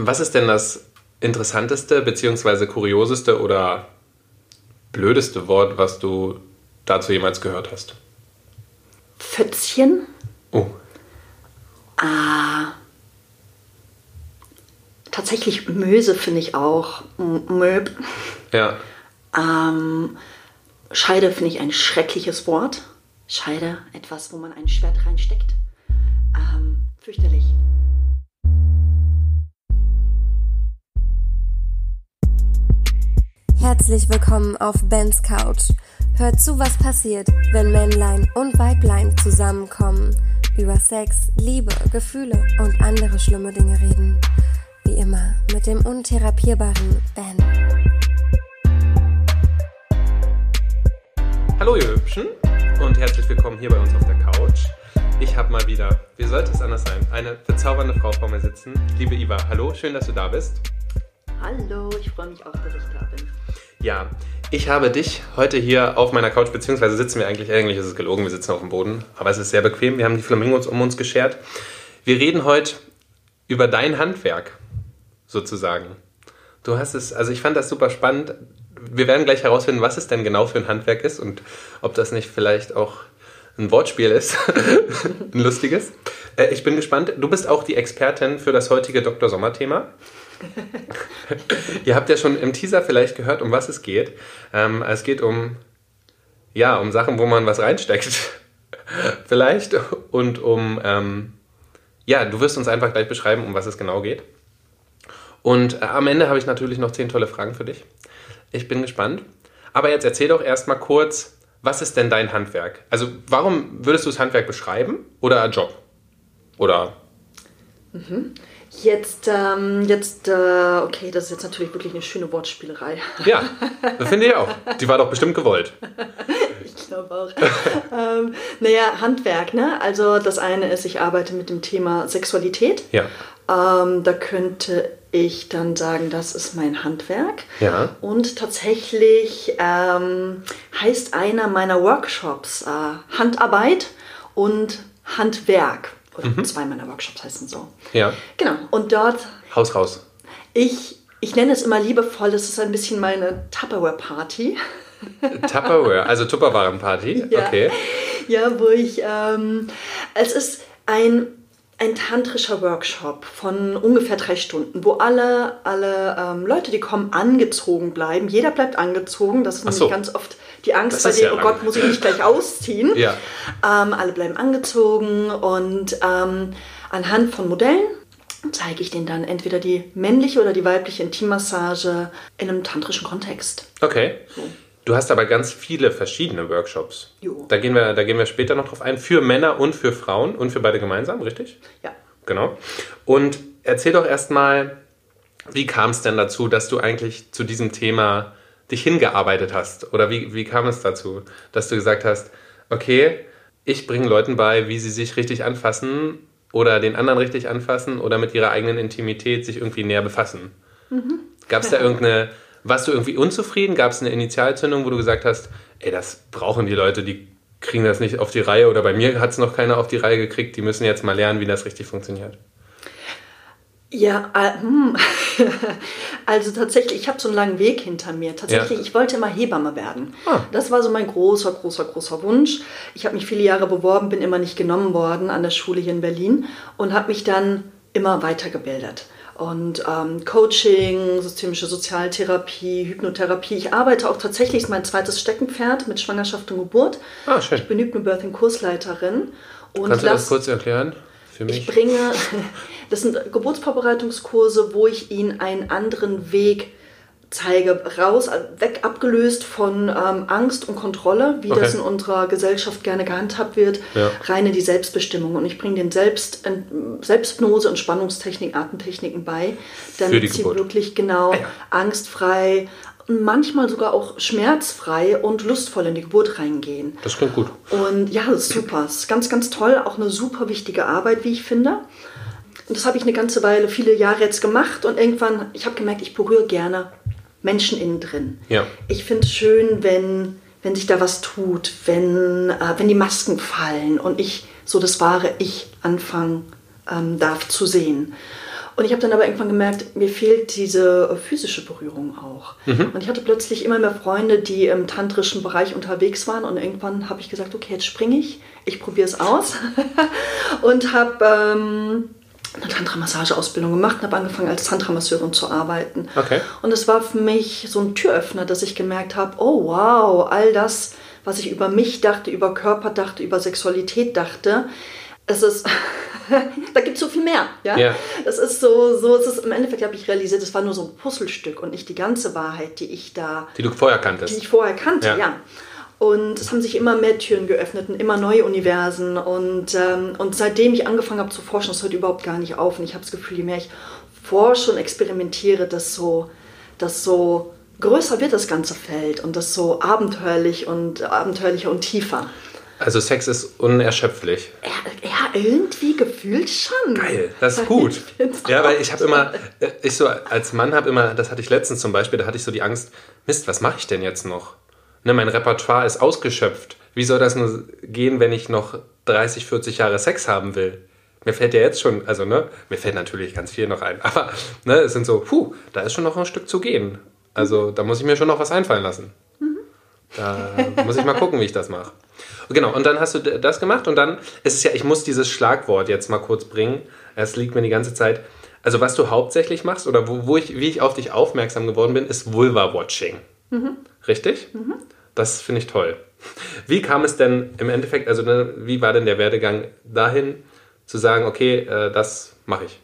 Was ist denn das interessanteste bzw. kurioseste oder blödeste Wort, was du dazu jemals gehört hast? Pfützchen. Oh. Ah. Tatsächlich Möse finde ich auch. Möb. Ja. Ähm, Scheide finde ich ein schreckliches Wort. Scheide, etwas, wo man ein Schwert reinsteckt. Ähm, fürchterlich. Herzlich willkommen auf Bens Couch. Hört zu, was passiert, wenn Männlein und Weiblein zusammenkommen, über Sex, Liebe, Gefühle und andere schlimme Dinge reden. Wie immer mit dem untherapierbaren Ben. Hallo ihr Hübschen und herzlich willkommen hier bei uns auf der Couch. Ich habe mal wieder, wie sollte es anders sein, eine bezaubernde Frau vor mir sitzen. Liebe Iva, hallo, schön, dass du da bist. Hallo, ich freue mich auch, dass ich da bin. Ja, ich habe dich heute hier auf meiner Couch, beziehungsweise sitzen wir eigentlich, eigentlich ist es gelogen, wir sitzen auf dem Boden, aber es ist sehr bequem, wir haben die Flamingos um uns geschert. Wir reden heute über dein Handwerk, sozusagen. Du hast es, also ich fand das super spannend. Wir werden gleich herausfinden, was es denn genau für ein Handwerk ist und ob das nicht vielleicht auch ein Wortspiel ist, ein lustiges. Äh, Ich bin gespannt. Du bist auch die Expertin für das heutige Dr. Sommer-Thema. Ihr habt ja schon im Teaser vielleicht gehört, um was es geht. Ähm, es geht um, ja, um Sachen, wo man was reinsteckt. vielleicht. Und um, ähm, ja, du wirst uns einfach gleich beschreiben, um was es genau geht. Und äh, am Ende habe ich natürlich noch zehn tolle Fragen für dich. Ich bin gespannt. Aber jetzt erzähl doch erstmal kurz, was ist denn dein Handwerk? Also, warum würdest du das Handwerk beschreiben oder Job? Oder Jetzt, ähm, jetzt, äh, okay, das ist jetzt natürlich wirklich eine schöne Wortspielerei. ja, das finde ich auch. Die war doch bestimmt gewollt. Ich glaube auch. ähm, naja, Handwerk, ne? Also das eine ist, ich arbeite mit dem Thema Sexualität. Ja. Ähm, da könnte ich dann sagen, das ist mein Handwerk. Ja. Und tatsächlich ähm, heißt einer meiner Workshops äh, Handarbeit und Handwerk. Oder zwei meiner Workshops heißen so. Ja. Genau. Und dort, Haus raus. ich, ich nenne es immer liebevoll, das ist ein bisschen meine Tupperware-Party. Tupperware, also Tupperwarenparty. Ja. Okay. Ja, wo ich, ähm, es ist ein, ein tantrischer Workshop von ungefähr drei Stunden, wo alle, alle ähm, Leute, die kommen, angezogen bleiben. Jeder bleibt angezogen. Das ist nämlich so. ganz oft die Angst bei ja oh. Gott, muss ich mich gleich ausziehen. Ja. Ähm, alle bleiben angezogen und ähm, anhand von Modellen zeige ich denen dann entweder die männliche oder die weibliche Intimmassage in einem tantrischen Kontext. Okay. Du hast aber ganz viele verschiedene Workshops. Jo. Da gehen, wir, da gehen wir später noch drauf ein. Für Männer und für Frauen und für beide gemeinsam, richtig? Ja. Genau. Und erzähl doch erstmal, wie kam es denn dazu, dass du eigentlich zu diesem Thema dich hingearbeitet hast? Oder wie, wie kam es dazu, dass du gesagt hast, okay, ich bringe Leuten bei, wie sie sich richtig anfassen oder den anderen richtig anfassen oder mit ihrer eigenen Intimität sich irgendwie näher befassen? Gab es da irgendeine, warst du irgendwie unzufrieden? Gab es eine Initialzündung, wo du gesagt hast, ey, das brauchen die Leute, die kriegen das nicht auf die Reihe oder bei mir hat es noch keiner auf die Reihe gekriegt, die müssen jetzt mal lernen, wie das richtig funktioniert. Ja, äh, hm. also tatsächlich, ich habe so einen langen Weg hinter mir. Tatsächlich, Ja. ich wollte immer Hebamme werden. Ah. Das war so mein großer, großer, großer Wunsch. Ich habe mich viele Jahre beworben, bin immer nicht genommen worden an der Schule hier in Berlin und habe mich dann immer weitergebildet. Und ähm, Coaching, systemische Sozialtherapie, Hypnotherapie. Ich arbeite auch tatsächlich, ist mein zweites Steckenpferd mit Schwangerschaft und Geburt. Ah, schön. Ich bin Hypnobirthing-Kursleiterin. Kannst du das kurz erklären für ich mich? bringe, das sind Geburtsvorbereitungskurse, wo ich Ihnen einen anderen Weg zeige, raus, weg, abgelöst von ähm, Angst und Kontrolle, wie Okay. das in unserer Gesellschaft gerne gehandhabt wird, Ja. rein in die Selbstbestimmung. Und ich bringe den Selbst, Ent- Selbsthypnose, Entspannungstechniken, Atemtechniken bei, damit sie wirklich genau Ah ja. angstfrei, manchmal sogar auch schmerzfrei und lustvoll in die Geburt reingehen. Das klingt gut. Und ja, das ist super. Es ist ganz, ganz toll. Auch eine super wichtige Arbeit, wie ich finde. Und das habe ich eine ganze Weile, viele Jahre jetzt gemacht. Und irgendwann, ich habe gemerkt, ich berühre gerne Menschen innen drin. Ja. Ich finde es schön, wenn, wenn sich da was tut, wenn, äh, wenn die Masken fallen und ich so das wahre Ich anfangen ähm, darf zu sehen. Und ich habe dann aber irgendwann gemerkt, mir fehlt diese physische Berührung auch. Mhm. Und ich hatte plötzlich immer mehr Freunde, die im tantrischen Bereich unterwegs waren. Und irgendwann habe ich gesagt, okay, jetzt springe ich, ich probiere es aus. und habe ähm, eine Tantra-Massage-Ausbildung gemacht und habe angefangen, als Tantra-Masseurin zu arbeiten. Okay. Und es war für mich so ein Türöffner, dass ich gemerkt habe, oh wow, all das, was ich über mich dachte, über Körper dachte, über Sexualität dachte, es ist, da gibt es so viel mehr. Ja? ja. Das ist so, so es ist, im Endeffekt habe ich realisiert, es war nur so ein Puzzlestück und nicht die ganze Wahrheit, die ich da. Die du vorher kanntest. Die ich vorher kannte, ja. ja. Und es haben sich immer mehr Türen geöffnet und immer neue Universen. Und, ähm, und seitdem ich angefangen habe zu forschen, das hört überhaupt gar nicht auf. Und ich habe das Gefühl, je mehr ich forsche und experimentiere, desto, desto größer wird das ganze Feld und das so abenteuerlich und abenteuerlicher und tiefer. Also Sex ist unerschöpflich. Ja, ja irgendwie gefühlt schon. Geil, das ist gut. Ja, weil ich habe immer, ich so als Mann habe immer, das hatte ich letztens zum Beispiel, da hatte ich so die Angst, Mist, was mache ich denn jetzt noch? Ne, mein Repertoire ist ausgeschöpft. Wie soll das nur gehen, wenn ich noch 30, 40 Jahre Sex haben will? Mir fällt ja jetzt schon, also ne, mir fällt natürlich ganz viel noch ein, aber ne, es sind so, puh, da ist schon noch ein Stück zu gehen. Also da muss ich mir schon noch was einfallen lassen. Da muss ich mal gucken, wie ich das mache. Genau, und dann hast du das gemacht und dann ist es ja, ich muss dieses Schlagwort jetzt mal kurz bringen. Es liegt mir die ganze Zeit. Also was du hauptsächlich machst oder wo, wo ich, wie ich auf dich aufmerksam geworden bin, ist Vulva-Watching. Mhm. Richtig? Mhm. Das finde ich toll. Wie kam es denn im Endeffekt, also ne, wie war denn der Werdegang dahin, zu sagen, okay, äh, das mache ich?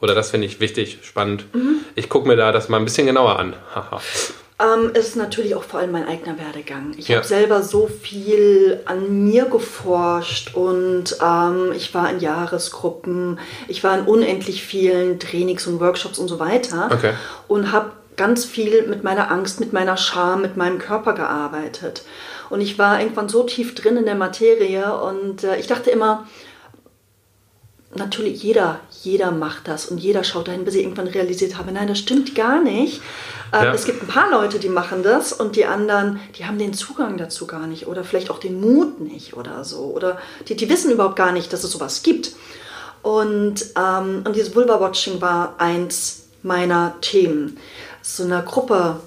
Oder das finde ich wichtig, spannend. Mhm. Ich gucke mir da das mal ein bisschen genauer an. Ähm, es ist natürlich auch vor allem mein eigener Werdegang. Ich ja. habe selber so viel an mir geforscht und ähm, ich war in Jahresgruppen, ich war in unendlich vielen Trainings und Workshops und so weiter okay. und habe ganz viel mit meiner Angst, mit meiner Scham, mit meinem Körper gearbeitet. Und ich war irgendwann so tief drin in der Materie und äh, ich dachte immer, natürlich jeder, jeder macht das und jeder schaut dahin, bis ich irgendwann realisiert habe, nein, das stimmt gar nicht. Ähm, ja. Es gibt ein paar Leute, die machen das und die anderen, die haben den Zugang dazu gar nicht oder vielleicht auch den Mut nicht oder so. Oder die, die wissen überhaupt gar nicht, dass es sowas gibt. Und, ähm, und dieses Vulva-Watching war eins meiner Themen. So eine Gruppe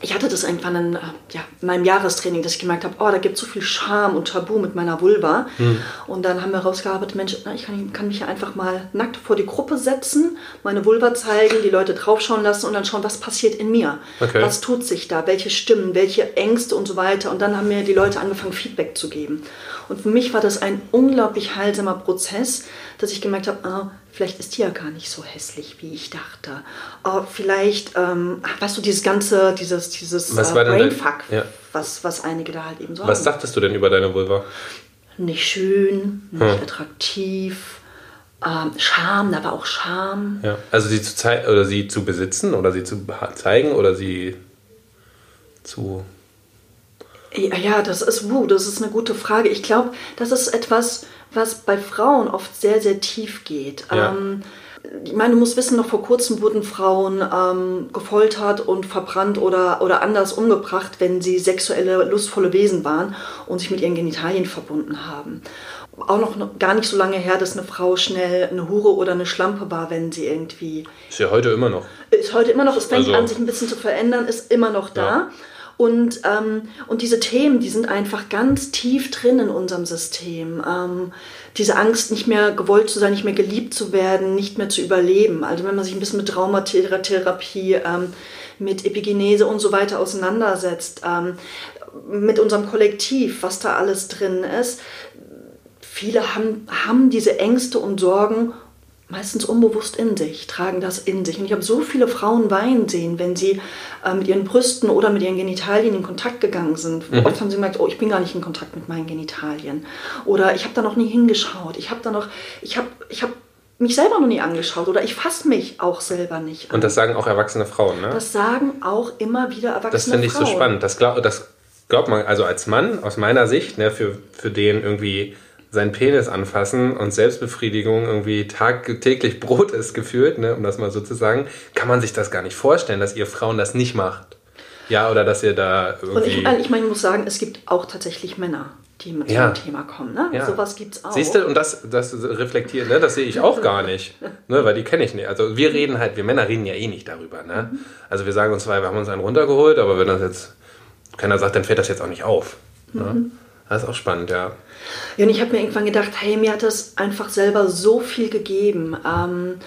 ich hatte das irgendwann in, ja, in meinem Jahrestraining, dass ich gemerkt habe, oh, da gibt es so viel Scham und Tabu mit meiner Vulva. Mhm. Und dann haben wir rausgearbeitet, Mensch, ich kann, kann, mich ja einfach mal nackt vor die Gruppe setzen, meine Vulva zeigen, die Leute draufschauen lassen und dann schauen, was passiert in mir. Okay. Was tut sich da, welche Stimmen, welche Ängste und so weiter. Und dann haben mir die Leute angefangen, Feedback zu geben. Und für mich war das ein unglaublich heilsamer Prozess, dass ich gemerkt habe, ah, vielleicht ist die ja gar nicht so hässlich, wie ich dachte. Oh, vielleicht, ähm, weißt du, dieses ganze, dieses, dieses was äh, Brainfuck, ja. was, was einige da halt eben so Was haben. dachtest du denn über deine Vulva? Nicht schön, nicht hm. attraktiv. Ähm, Scham, aber auch Scham. Ja. Also sie zu zeigen oder sie zu besitzen oder sie zu zeigen oder sie zu. Ja, das ist, uh, das ist eine gute Frage. Ich glaube, das ist etwas, was bei Frauen oft sehr, sehr tief geht. Ja. Ähm, ich meine, du musst wissen, noch vor kurzem wurden Frauen ähm, gefoltert und verbrannt oder, oder anders umgebracht, wenn sie sexuelle, lustvolle Wesen waren und sich mit ihren Genitalien verbunden haben. Auch noch gar nicht so lange her, dass eine Frau schnell eine Hure oder eine Schlampe war, wenn sie irgendwie. Ist ja heute immer noch. Ist heute immer noch. Es fängt also, an, sich ein bisschen zu verändern, ist immer noch da. Ja. Und, ähm, und diese Themen, die sind einfach ganz tief drin in unserem System. Ähm, diese Angst, nicht mehr gewollt zu sein, nicht mehr geliebt zu werden, nicht mehr zu überleben. Also wenn man sich ein bisschen mit Traumatherapie, ähm, mit Epigenese und so weiter auseinandersetzt, ähm, mit unserem Kollektiv, was da alles drin ist. Viele haben, haben diese Ängste und Sorgen meistens unbewusst in sich, tragen das in sich. Und ich habe so viele Frauen weinen sehen, wenn sie äh, mit ihren Brüsten oder mit ihren Genitalien in Kontakt gegangen sind. Mhm. Oft haben sie gemerkt, oh, ich bin gar nicht in Kontakt mit meinen Genitalien. Oder ich habe da noch nie hingeschaut. Ich habe da noch, ich habe, ich habe mich selber noch nie angeschaut oder ich fasse mich auch selber nicht an. Und das sagen auch erwachsene Frauen, ne? Das sagen auch immer wieder erwachsene Frauen. Das finde ich so spannend. Das, glaub, das glaubt man, also als Mann, aus meiner Sicht, ne, für, für den irgendwie seinen Penis anfassen und Selbstbefriedigung irgendwie tagtäglich Brot ist gefühlt, ne, um das mal so zu sagen, kann man sich das gar nicht vorstellen, dass ihr Frauen das nicht macht. Ja, oder dass ihr da irgendwie... Und ich, ich meine, ich muss sagen, es gibt auch tatsächlich Männer, die mit Ja. zum Thema kommen. Ne? Ja. Sowas gibt es auch. Siehst du, und das, das reflektiert, ne, das sehe ich auch gar nicht, ne, weil die kenne ich nicht. Also wir reden halt, wir Männer reden ja eh nicht darüber. Ne? Also wir sagen uns zwar, wir haben uns einen runtergeholt, aber wenn das jetzt keiner sagt, dann fällt das jetzt auch nicht auf. Ne? Das ist auch spannend, ja. Ja, und ich habe mir irgendwann gedacht, hey, mir hat das einfach selber so viel gegeben. Ähm,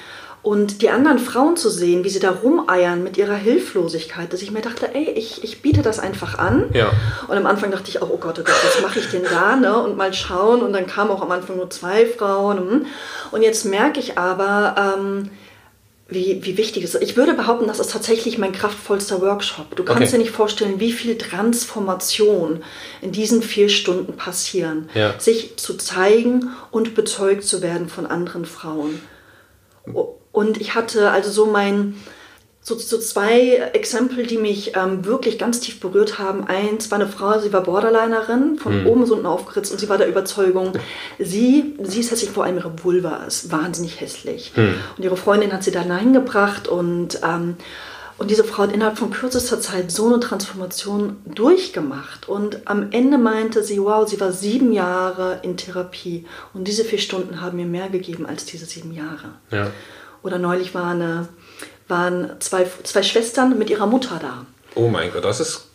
und die anderen Frauen zu sehen, wie sie da rumeiern mit ihrer Hilflosigkeit, dass ich mir dachte, ey, ich, ich biete das einfach an. Ja. Und am Anfang dachte ich auch, oh Gott, oh Gott, was mache ich denn da? Ne? Und mal schauen. Und dann kamen auch am Anfang nur zwei Frauen. hm. Und jetzt merke ich aber, ähm, wie, wie wichtig es ist. Ich würde behaupten, das ist tatsächlich mein kraftvollster Workshop. Du kannst Okay. dir nicht vorstellen, wie viel Transformation in diesen vier Stunden passieren. Ja. Sich zu zeigen und bezeugt zu werden von anderen Frauen. Und ich hatte also so mein, so, so zwei Exempel, die mich ähm, wirklich ganz tief berührt haben. Eins war eine Frau, sie war Borderlinerin, von oben bis unten aufgeritzt und sie war der Überzeugung, sie, sie ist hässlich, vor allem ihre Vulva ist wahnsinnig hässlich. Und ihre Freundin hat sie da hineingebracht und, ähm, und diese Frau hat innerhalb von kürzester Zeit so eine Transformation durchgemacht. Und am Ende meinte sie, wow, sie war sieben Jahre in Therapie und diese vier Stunden haben mir mehr gegeben als diese sieben Jahre. ja. Oder neulich war eine, waren zwei, zwei Schwestern mit ihrer Mutter da. Oh mein Gott, das ist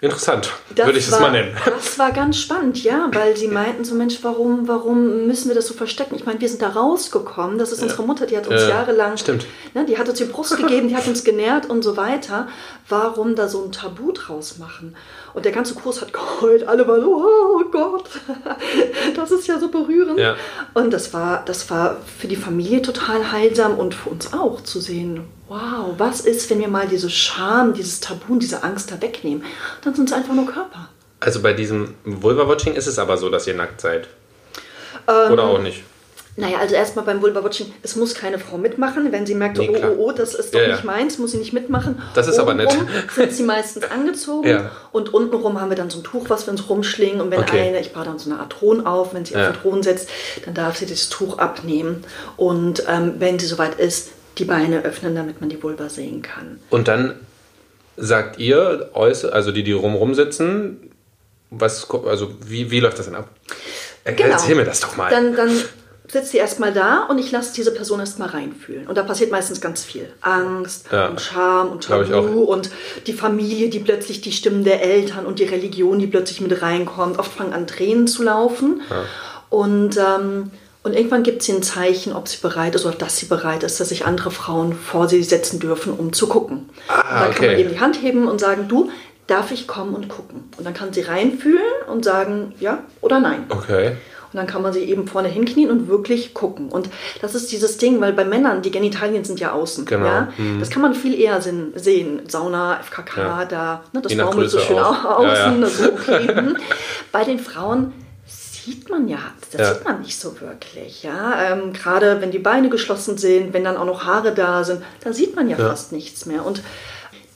interessant, Das würde ich es mal nennen. Das war ganz spannend, ja, weil sie meinten so, Mensch, warum, warum müssen wir das so verstecken? Ich meine, wir sind da rausgekommen, das ist unsere Mutter, die hat uns Ja, jahrelang, stimmt. Ne, die hat uns die Brust gegeben, die hat uns genährt und so weiter. Warum da so ein Tabu draus machen? Und der ganze Kurs hat geheult, alle waren so, oh Gott, das ist ja so berührend. Ja. Und das war, das war für die Familie total heilsam und für uns auch zu sehen, wow, was ist, wenn wir mal diese Scham, dieses Tabu und diese Angst da wegnehmen? Dann sind es einfach nur Körper. Also bei diesem Vulva-Watching ist es aber so, dass ihr nackt seid. Ähm, Oder auch nicht. Naja, also erstmal beim Vulva-Watching, es muss keine Frau mitmachen. Wenn sie merkt, Nee, oh, klar. oh, oh, das ist doch Ja, ja. nicht meins, muss sie nicht mitmachen. Das ist aber nett. Obenrum sind sie meistens angezogen Ja. und untenrum haben wir dann so ein Tuch, was wir uns rumschlingen. Und wenn Okay. eine, ich baue dann so eine Art Thron auf, wenn sie Ja. auf den Thron setzt, dann darf sie das Tuch abnehmen. Und ähm, wenn sie soweit ist, die Beine öffnen, damit man die Vulva sehen kann. Und dann sagt ihr, also die, die rumrum sitzen, was, also wie, wie läuft das denn ab? Genau. Erzähl mir das doch mal. Dann, dann sitzt sie erstmal da und ich lasse diese Person erstmal reinfühlen. Und da passiert meistens ganz viel. Angst Ja. und Scham und Tabu und die Familie, die plötzlich die Stimmen der Eltern und die Religion, die plötzlich mit reinkommt. Oft fangen an Tränen zu laufen. Und, ähm, und irgendwann gibt sie ein Zeichen, ob sie bereit ist oder dass sie bereit ist, dass sich andere Frauen vor sie setzen dürfen, um zu gucken. Ah, und dann kann man okay. eben die Hand heben und sagen, du, darf ich kommen und gucken? Und dann kann sie reinfühlen und sagen, ja oder nein. okay. Und dann kann man sie eben vorne hinknien und wirklich gucken. Und das ist dieses Ding, weil bei Männern, die Genitalien sind ja außen. Genau. Ja? Das kann man viel eher sehen. Sauna, FKK, Ja. da, ne, das baumelt so schön auch. außen. ja. So, okay. bei den Frauen sieht man ja, das Ja. sieht man nicht so wirklich. Ja? Ähm, Gerade wenn die Beine geschlossen sind, wenn dann auch noch Haare da sind, da sieht man ja, Ja. fast nichts mehr. Und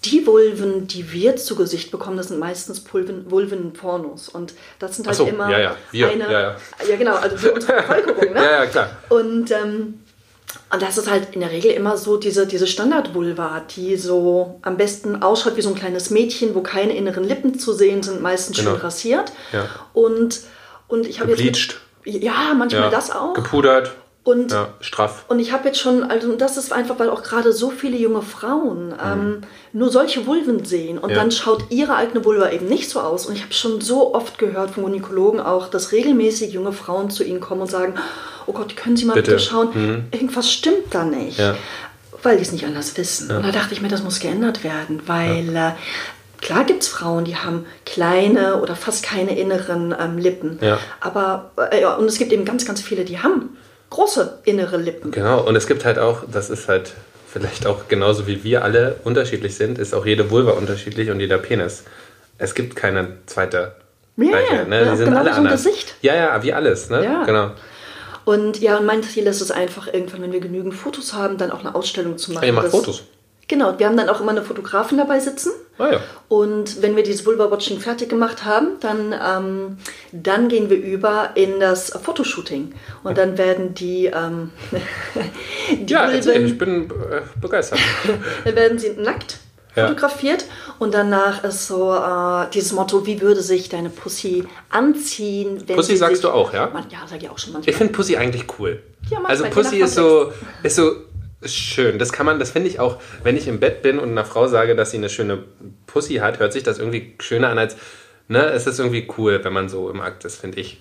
die Vulven, die wir zu Gesicht bekommen, das sind meistens Pulven, Vulven-Pornos. Und das sind halt so, immer ja, ja, wir, eine. ja, ja. ja, genau, also für unsere Bevölkerung, ne? Ja, ja, klar. Und, ähm, und das ist halt in der Regel immer so diese, diese Standard-Vulva, die so am besten ausschaut wie so ein kleines Mädchen, wo keine inneren Lippen zu sehen sind, meistens Genau. schön rasiert. Ja. Und, und ich habe jetzt. Gebleached. Ja, manchmal Ja. das auch. Gepudert. Und Ja, straff. und ich habe jetzt schon, also und das ist einfach, weil auch gerade so viele junge Frauen ähm, nur solche Vulven sehen und Mhm. Ja. dann schaut ihre eigene Vulva eben nicht so aus. Und ich habe schon so oft gehört von Gynäkologen auch, dass regelmäßig junge Frauen zu ihnen kommen und sagen, oh Gott, können Sie mal bitte, Bitte. schauen, irgendwas stimmt da nicht. Ja. Weil die es nicht anders wissen. Und da dachte ich mir, das muss geändert werden, weil äh, klar gibt es Frauen, die haben kleine oder fast keine inneren ähm, Lippen. Ja. Aber, äh, ja, und es gibt eben ganz, ganz viele, die haben große innere Lippen. Genau, und es gibt halt auch, das ist halt vielleicht auch genauso wie wir alle unterschiedlich sind, ist auch jede Vulva unterschiedlich und jeder Penis. Es gibt keine zweite. Ja, gleiche, ja, ne? ja, Die sind genau alle so anders. Gesicht. Ja, ja, wie alles, ne? Ja. Genau. Und ja, und mein Ziel ist es einfach, irgendwann, wenn wir genügend Fotos haben, dann auch eine Ausstellung zu machen. ihr macht Fotos? Genau, wir haben dann auch immer eine Fotografin dabei sitzen. Ah ja. Und wenn wir dieses Vulva-Watching fertig gemacht haben, dann, ähm, dann gehen wir über in das Fotoshooting. Und dann werden die, ähm, die Ja, erzähl, ich Vulven, bin äh, begeistert. dann werden sie nackt Ja. fotografiert und danach ist so äh, dieses Motto, wie würde sich deine Pussy anziehen? Wenn Pussy sagst sich, du auch, ja? Man, ja, sag ich auch schon manchmal. Ich finde Pussy eigentlich cool. Ja, manchmal, also Pussy ist so, ist so schön. Das kann man, das finde ich auch, wenn ich im Bett bin und einer Frau sage, dass sie eine schöne Pussy hat, hört sich das irgendwie schöner an als, ne, es ist irgendwie cool, wenn man so im Akt ist, finde ich.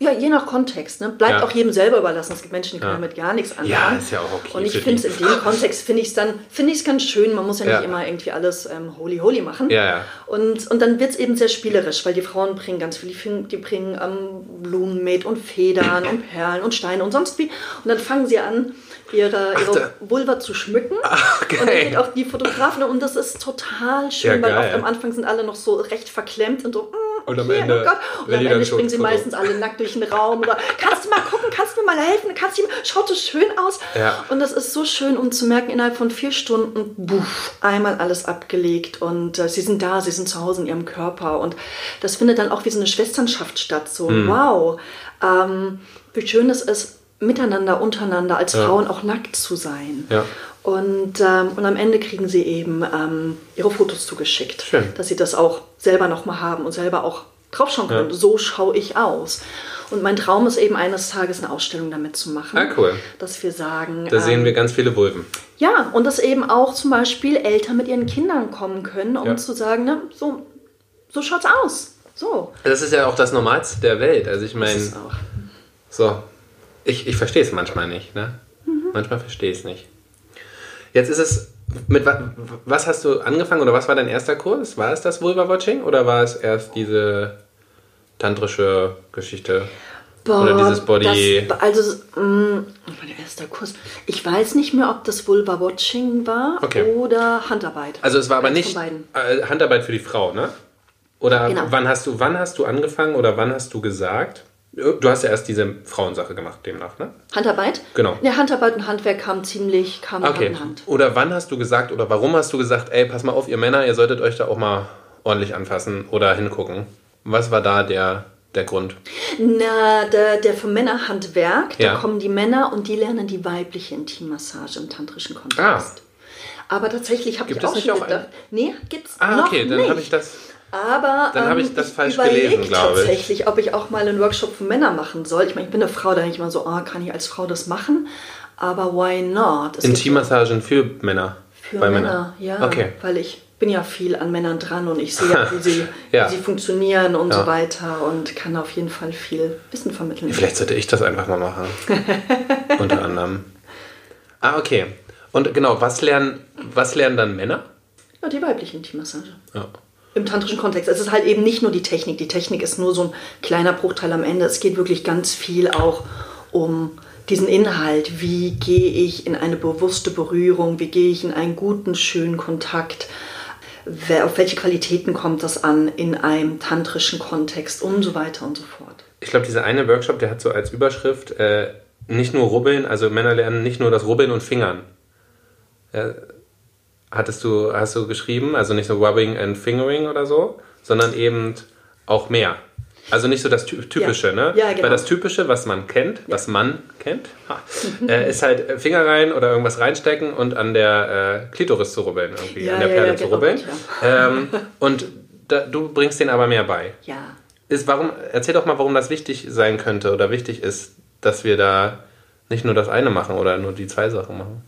Ja, je nach Kontext. Ne? Bleibt Ja. auch jedem selber überlassen. Es gibt Menschen, die können Ja. damit gar nichts anfangen. Ja, ist ja auch okay Und ich finde es in dem Kontext, finde ich es dann, finde ich es ganz schön. Man muss ja nicht Ja. immer irgendwie alles ähm, holy holy machen. Ja, ja. Und, und dann wird es eben sehr spielerisch, weil die Frauen bringen ganz viel. Die, bringen- die bringen ähm, Blumen mit und Federn und Perlen und Steine und sonst wie. Und dann fangen sie an, ihre, ihre Vulva zu schmücken. Ach, Und dann geht auch die Fotografen und das ist total schön, Ja, weil oft am Anfang sind alle noch so recht verklemmt und so, mm, Und am Ende oh Gott. Und am Ende springen sie Foto. meistens alle nackt durch den Raum oder kannst du mal gucken, kannst du mir mal helfen, kannst du, schaut so schön aus. Ja. Und das ist so schön, um zu merken, innerhalb von vier Stunden, buff, einmal alles abgelegt und äh, sie sind da, sie sind zu Hause in ihrem Körper und das findet dann auch wie so eine Schwesternschaft statt. So, Mhm. wow, ähm, wie schön es ist, miteinander, untereinander als Ja. Frauen auch nackt zu sein. Ja. Und, ähm, und am Ende kriegen sie eben ähm, ihre Fotos zugeschickt, Schön. dass sie das auch selber nochmal haben und selber auch draufschauen können. Ja. So schaue ich aus. Und mein Traum ist eben eines Tages eine Ausstellung damit zu machen. Ah, cool. Dass wir sagen, Da sehen ähm, wir ganz viele Vulven. ja, und dass eben auch zum Beispiel Eltern mit ihren Kindern kommen können, um Ja. zu sagen, ne, so, so schaut's aus. So. Das ist ja auch das Normalste der Welt. Also ich meine, so, ich, ich verstehe es manchmal nicht. Ne? Mhm. Manchmal verstehe ich es nicht. Jetzt ist es, mit wa- was hast du angefangen oder was war dein erster Kurs? War es das Vulva-Watching oder war es erst diese tantrische Geschichte? Oder dieses Body- Das, also, mh, mein erster Kurs. Ich weiß nicht mehr, ob das Vulva-Watching war Okay. oder Handarbeit. Also es war aber nicht äh, Handarbeit für die Frau, ne? Oder Genau. wann hast du wann hast du angefangen oder wann hast du gesagt? Du hast ja erst diese Frauensache gemacht demnach, ne? Handarbeit? Genau. Ja, Handarbeit und Handwerk kamen ziemlich, kamen Hand Okay. in Hand. Oder wann hast du gesagt oder warum hast du gesagt, ey, pass mal auf, ihr Männer, ihr solltet euch da auch mal ordentlich anfassen oder hingucken? Was war da der, der Grund? Na, der, der für Männer Handwerk, Ja. da kommen die Männer und die lernen die weibliche Intimmassage im tantrischen Kontext. Ah. Aber tatsächlich habe ich auch nicht schon gedacht, nee, gibt's Ah, noch okay, dann habe ich das. Aber Dann habe ähm, ich das falsch überleg gelesen, glaube ich. tatsächlich, ob ich auch mal einen Workshop für Männer machen soll. Ich meine, ich bin eine Frau, da denke ich mal so, ah, kann ich als Frau das machen? Aber why not? Es Intimmassagen für Männer. Für Männer, Männern. ja. Okay. Weil ich bin ja viel an Männern dran und ich sehe, ja, wie sie, Ja. wie sie funktionieren und Ja. so weiter und kann auf jeden Fall viel Wissen vermitteln. Vielleicht sollte ich das einfach mal machen. Unter anderem. Ah, okay. Und genau, was lernen, was lernen dann Männer? Ja, die weibliche Intimmassage. Ja. Im tantrischen Kontext. Es ist halt eben nicht nur die Technik. Die Technik ist nur so ein kleiner Bruchteil am Ende. Es geht wirklich ganz viel auch um diesen Inhalt. Wie gehe ich in eine bewusste Berührung? Wie gehe ich in einen guten, schönen Kontakt? Auf welche Qualitäten kommt das an in einem tantrischen Kontext und so weiter und so fort. Ich glaube, dieser eine Workshop, der hat so als Überschrift äh, nicht nur Rubbeln, also Männer lernen nicht nur das Rubbeln und Fingern. Ja, hattest du, hast du geschrieben, also nicht so Rubbing and Fingering oder so, sondern eben auch mehr. Also nicht so das Ty- Typische, Ja. ne? Ja, genau. Weil das Typische, was man kennt, was man kennt, ha, äh, ist halt äh, Finger rein oder irgendwas reinstecken und an der äh, Klitoris zu rubbeln, irgendwie, Ja, an der ja, Perle ja, zu genau, rubbeln. ja. Ähm, und da, du bringst denen aber mehr bei. Ja. Ist, warum, erzähl doch mal, warum das wichtig sein könnte oder wichtig ist, dass wir da nicht nur das eine machen oder nur die zwei Sachen machen.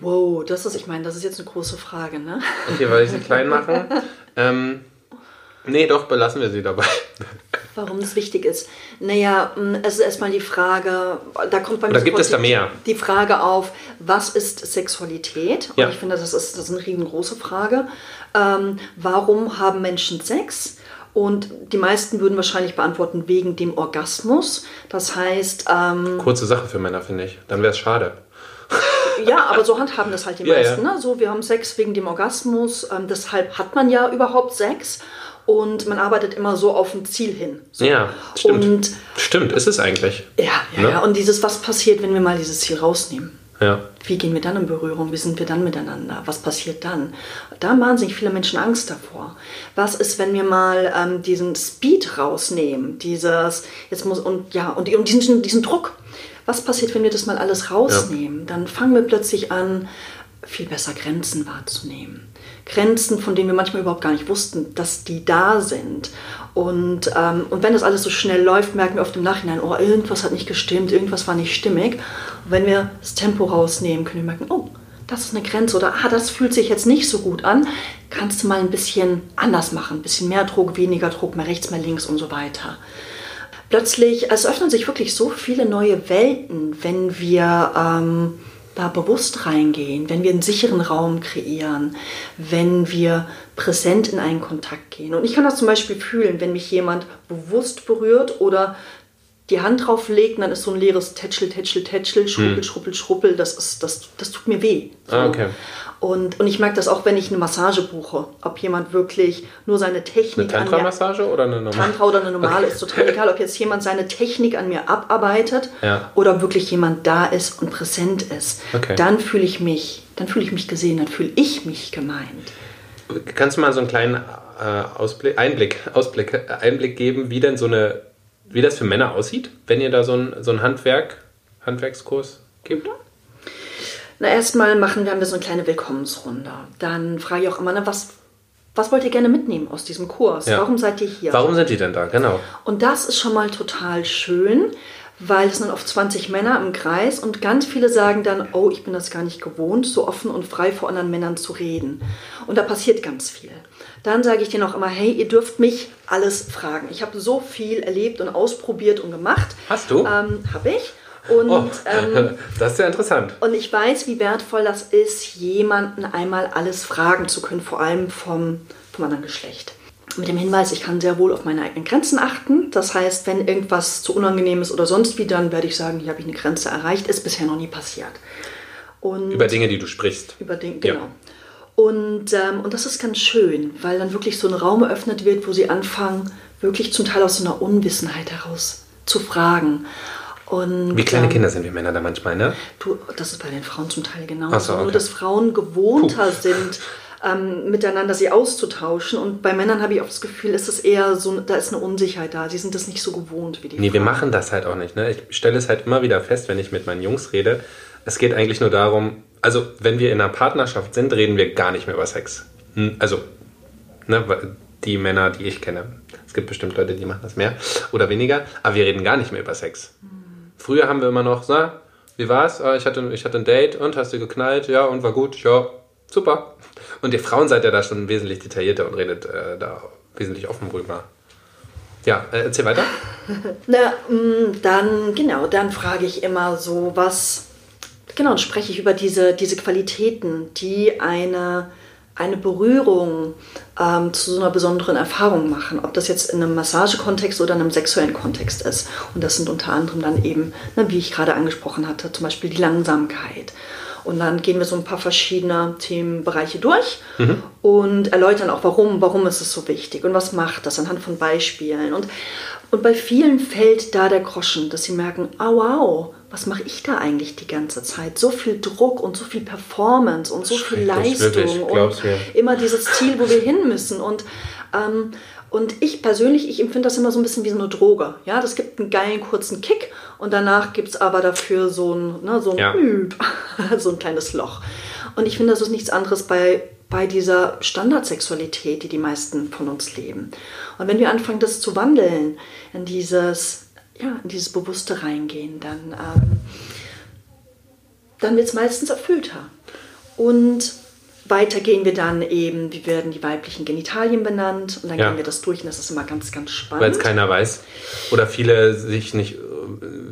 Wow, das ist, ich meine, das ist jetzt eine große Frage, ne? Okay, weil ich sie klein machen. Ähm, nee, doch, belassen wir sie dabei. Warum das wichtig ist? Naja, mh, es ist erstmal die Frage, da kommt bei mir Oder gibt es da die- mehr? Die Frage auf, was ist Sexualität? Und Ja. ich finde, das ist, das ist eine riesengroße Frage. Ähm, warum haben Menschen Sex? Und die meisten würden wahrscheinlich beantworten, wegen dem Orgasmus. Das heißt, ähm, Kurze Sache für Männer, finde ich. Dann wäre es schade. Ja, aber so handhaben das halt die Ja, meisten. Ne? So, wir haben Sex wegen dem Orgasmus, ähm, deshalb hat man ja überhaupt Sex. Und man arbeitet immer so auf ein Ziel hin. So. Ja, stimmt. Und Stimmt, ist es eigentlich. Ja, ja, Ne? ja. Und dieses, was passiert, wenn wir mal dieses Ziel rausnehmen? Ja. Wie gehen wir dann in Berührung? Wie sind wir dann miteinander? Was passiert dann? Da haben wahnsinnig viele Menschen Angst davor. Was ist, wenn wir mal ähm, diesen Speed rausnehmen? Dieses, jetzt muss, und ja, und, und diesen, diesen Druck. Was passiert, wenn wir das mal alles rausnehmen? Dann fangen wir plötzlich an, viel besser Grenzen wahrzunehmen. Grenzen, von denen wir manchmal überhaupt gar nicht wussten, dass die da sind. Und, ähm, und wenn das alles so schnell läuft, merken wir oft im Nachhinein, oh, irgendwas hat nicht gestimmt, irgendwas war nicht stimmig. Und wenn wir das Tempo rausnehmen, können wir merken, oh, das ist eine Grenze oder ah, das fühlt sich jetzt nicht so gut an. Kannst du mal ein bisschen anders machen, ein bisschen mehr Druck, weniger Druck, mehr rechts, mehr links und so weiter. Plötzlich, es öffnen sich wirklich so viele neue Welten, wenn wir ähm, da bewusst reingehen, wenn wir einen sicheren Raum kreieren, wenn wir präsent in einen Kontakt gehen. Und ich kann das zum Beispiel fühlen, wenn mich jemand bewusst berührt oder die Hand drauf legt, dann ist so ein leeres Tätschel, Tätschel, Tätschel, Schruppel, hm. Schruppel, Schruppel. Das, ist, das, das tut mir weh. So. Ah, okay. Und, und ich merke das auch, wenn ich eine Massage buche, ob jemand wirklich nur seine Technik eine Tantra-Massage oder eine normale? Tantra oder eine normale, ist total egal, ob jetzt jemand seine Technik an mir abarbeitet ja. oder wirklich jemand da ist und präsent ist. Okay. Dann fühle ich mich, dann fühle ich mich gesehen, dann fühle ich mich gemeint. Kannst du mal so einen kleinen äh, Ausblick, Einblick, Ausblick, äh, Einblick geben, wie denn so eine, wie das für Männer aussieht, wenn ihr da so ein, so ein Handwerk, Handwerkskurs gibt? Na, erstmal machen wir, haben wir so eine kleine Willkommensrunde. Dann frage ich auch immer, na, was, was wollt ihr gerne mitnehmen aus diesem Kurs? Ja. Warum seid ihr hier? Warum sind die denn da? Genau. Und das ist schon mal total schön, weil es sind oft 20 Männer im Kreis und ganz viele sagen dann, oh, ich bin das gar nicht gewohnt, so offen und frei vor anderen Männern zu reden. Und da passiert ganz viel. Dann sage ich denen auch immer, hey, ihr dürft mich alles fragen. Ich habe so viel erlebt und ausprobiert und gemacht. Hast du? Ähm, habe ich. Und, Oh, ähm, das ist ja interessant. und ich weiß, wie wertvoll das ist, jemanden einmal alles fragen zu können, vor allem vom, vom anderen Geschlecht. Mit dem Hinweis, ich kann sehr wohl auf meine eigenen Grenzen achten. Das heißt, wenn irgendwas zu unangenehm ist oder sonst wie, dann werde ich sagen, hier habe ich eine Grenze erreicht. Ist bisher noch nie passiert. Und Über Dinge, die du sprichst. über Ja. genau. Und, ähm, und das ist ganz schön, weil dann wirklich so ein Raum eröffnet wird, wo sie anfangen, wirklich zum Teil aus so einer Unwissenheit heraus zu fragen. Und, Wie kleine ähm, Kinder sind wir Männer da manchmal, ne? Du, das ist bei den Frauen zum Teil genauso. So, okay. Nur, dass Frauen gewohnter sind, ähm, miteinander sie auszutauschen. Und bei Männern habe ich auch das Gefühl, ist es eher so, da ist eine Unsicherheit da. Sie sind das nicht so gewohnt wie die Nee, wir Frauen. machen das halt auch nicht. Ne? Ich stelle es halt immer wieder fest, wenn ich mit meinen Jungs rede. Es geht eigentlich nur darum, also wenn wir in einer Partnerschaft sind, reden wir gar nicht mehr über Sex. Hm, Also, ne, die Männer, die ich kenne. Es gibt bestimmt Leute, die machen das mehr oder weniger, aber wir reden gar nicht mehr über Sex. Früher haben wir immer noch, na, wie war's? Ah, ich hatte, ich hatte ein Date und hast du geknallt? Ja, und war gut? Ja, super. Und ihr Frauen seid ja da schon wesentlich detaillierter und redet äh, da wesentlich offen drüber. Ja, äh, erzähl weiter. Na, mm, dann, genau, dann frage ich immer so, was, genau, und spreche ich über diese, diese Qualitäten, die eine, eine Berührung ähm, zu so einer besonderen Erfahrung machen. Ob das jetzt in einem Massagekontext oder in einem sexuellen Kontext ist. Und das sind unter anderem dann eben, ne, wie ich gerade angesprochen hatte, zum Beispiel die Langsamkeit. Und dann gehen wir so ein paar verschiedene Themenbereiche durch und erläutern auch, warum, warum ist es so wichtig und was macht das anhand von Beispielen. Und, und bei vielen fällt da der Groschen, dass sie merken, ah wow, was mache ich da eigentlich die ganze Zeit? So viel Druck und so viel Performance und so viel Leistung wirklich, und mir. immer dieses Ziel, wo wir hin müssen. Und, ähm, und ich persönlich, ich empfinde das immer so ein bisschen wie so eine Droge. Ja, das gibt einen geilen kurzen Kick und danach gibt es aber dafür so ein, ne, so ein, Ja. Üb, so ein kleines Loch. Und ich finde, das ist nichts anderes bei, bei dieser Standardsexualität, die die meisten von uns leben. Und wenn wir anfangen, das zu wandeln, in dieses, ja, in dieses Bewusste reingehen, dann, ähm, dann wird es meistens erfüllter. Und weiter gehen wir dann eben, wie werden die weiblichen Genitalien benannt und dann Ja. gehen wir das durch und das ist immer ganz, ganz spannend. Weil es keiner weiß. Oder viele sich nicht,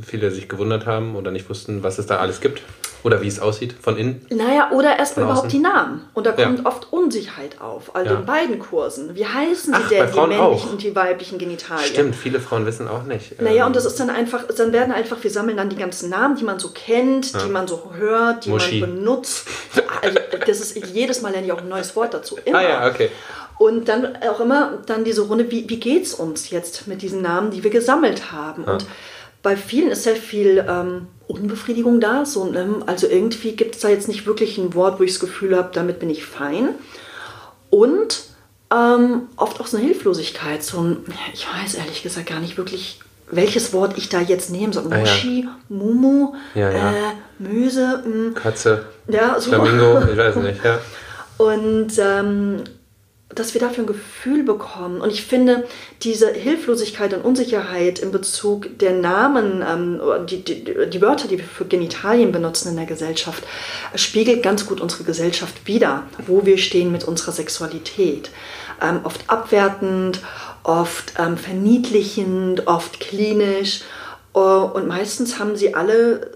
viele sich gewundert haben oder nicht wussten, was es da alles gibt. Oder wie es aussieht von innen. Naja, oder erstmal überhaupt die Namen. Und da Ja. kommt oft Unsicherheit auf. Also Ja. in beiden Kursen. Wie heißen Ach, denn, die männlichen auch. und die weiblichen Genitalien? Stimmt, viele Frauen wissen auch nicht. Naja, ähm, und das ist dann einfach, dann werden einfach, wir sammeln dann die ganzen Namen, die man so kennt, die man so hört, die Muschi. man benutzt. Also, das ist jedes Mal lerne ich auch ein neues Wort dazu. Immer. Ah ja, okay. Und dann auch immer dann diese Runde, wie, wie geht es uns jetzt mit diesen Namen, die wir gesammelt haben? Und bei vielen ist sehr viel ähm, Unbefriedigung da. So, ähm, also irgendwie gibt es da jetzt nicht wirklich ein Wort, wo ich das Gefühl habe, damit bin ich fein. Und ähm, oft auch so eine Hilflosigkeit. So ein, ich weiß ehrlich gesagt gar nicht wirklich, welches Wort ich da jetzt nehmen soll. Ah, ja. Muschi, Mumu, Ja, ja. Äh, Möse. Mh, Hm. Katze, ja, so. Flamingo, ich weiß nicht, ja. Und ähm, dass wir dafür ein Gefühl bekommen. Und ich finde, diese Hilflosigkeit und Unsicherheit in Bezug der Namen, ähm, die, die, die Wörter, die wir für Genitalien benutzen in der Gesellschaft, spiegelt ganz gut unsere Gesellschaft wider, wo wir stehen mit unserer Sexualität. Ähm, oft abwertend, oft ähm, verniedlichend, oft klinisch. Äh, und meistens haben sie alle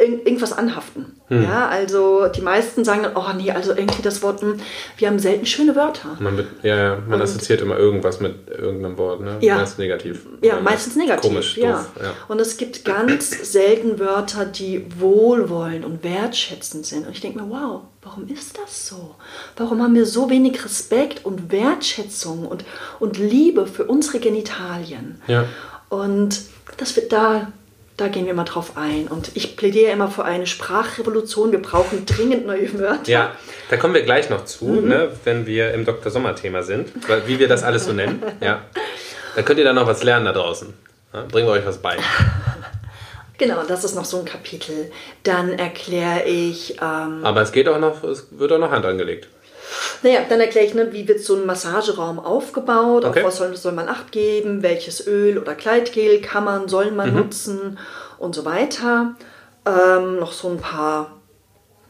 irgendwas anhaften. Ja, also die meisten sagen dann, oh nee, also irgendwie das Wort, hm, wir haben selten schöne Wörter. Man, wird, ja, ja, man assoziiert immer irgendwas mit irgendeinem Wort, ne? Ja. Meist negativ. Ja, Oder meistens negativ. Komisch, ja. doof, ja. Und es gibt ganz selten Wörter, die wohlwollend und wertschätzend sind. Und ich denke mir, wow, warum ist das so? Warum haben wir so wenig Respekt und Wertschätzung und, und Liebe für unsere Genitalien? Ja. Und das wird da, da gehen wir mal drauf ein. Und ich plädiere immer für eine Sprachrevolution. Wir brauchen dringend neue Wörter. Ja, da kommen wir gleich noch zu, Mhm. ne, wenn wir im Dr. Sommer-Thema sind, wie wir das alles so nennen. Ja. Da könnt ihr dann noch was lernen da draußen. Ja, bringen wir euch was bei. Genau, das ist noch so ein Kapitel. Dann erkläre ich. Ähm, Aber es geht auch noch, es wird auch noch Hand angelegt. Naja, dann erkläre ich, ne, wie wird so ein Massageraum aufgebaut, Okay. auf was soll, soll man Acht geben, welches Öl oder Kleidgel kann man, soll Mhm. man nutzen und so weiter. Ähm, noch so ein paar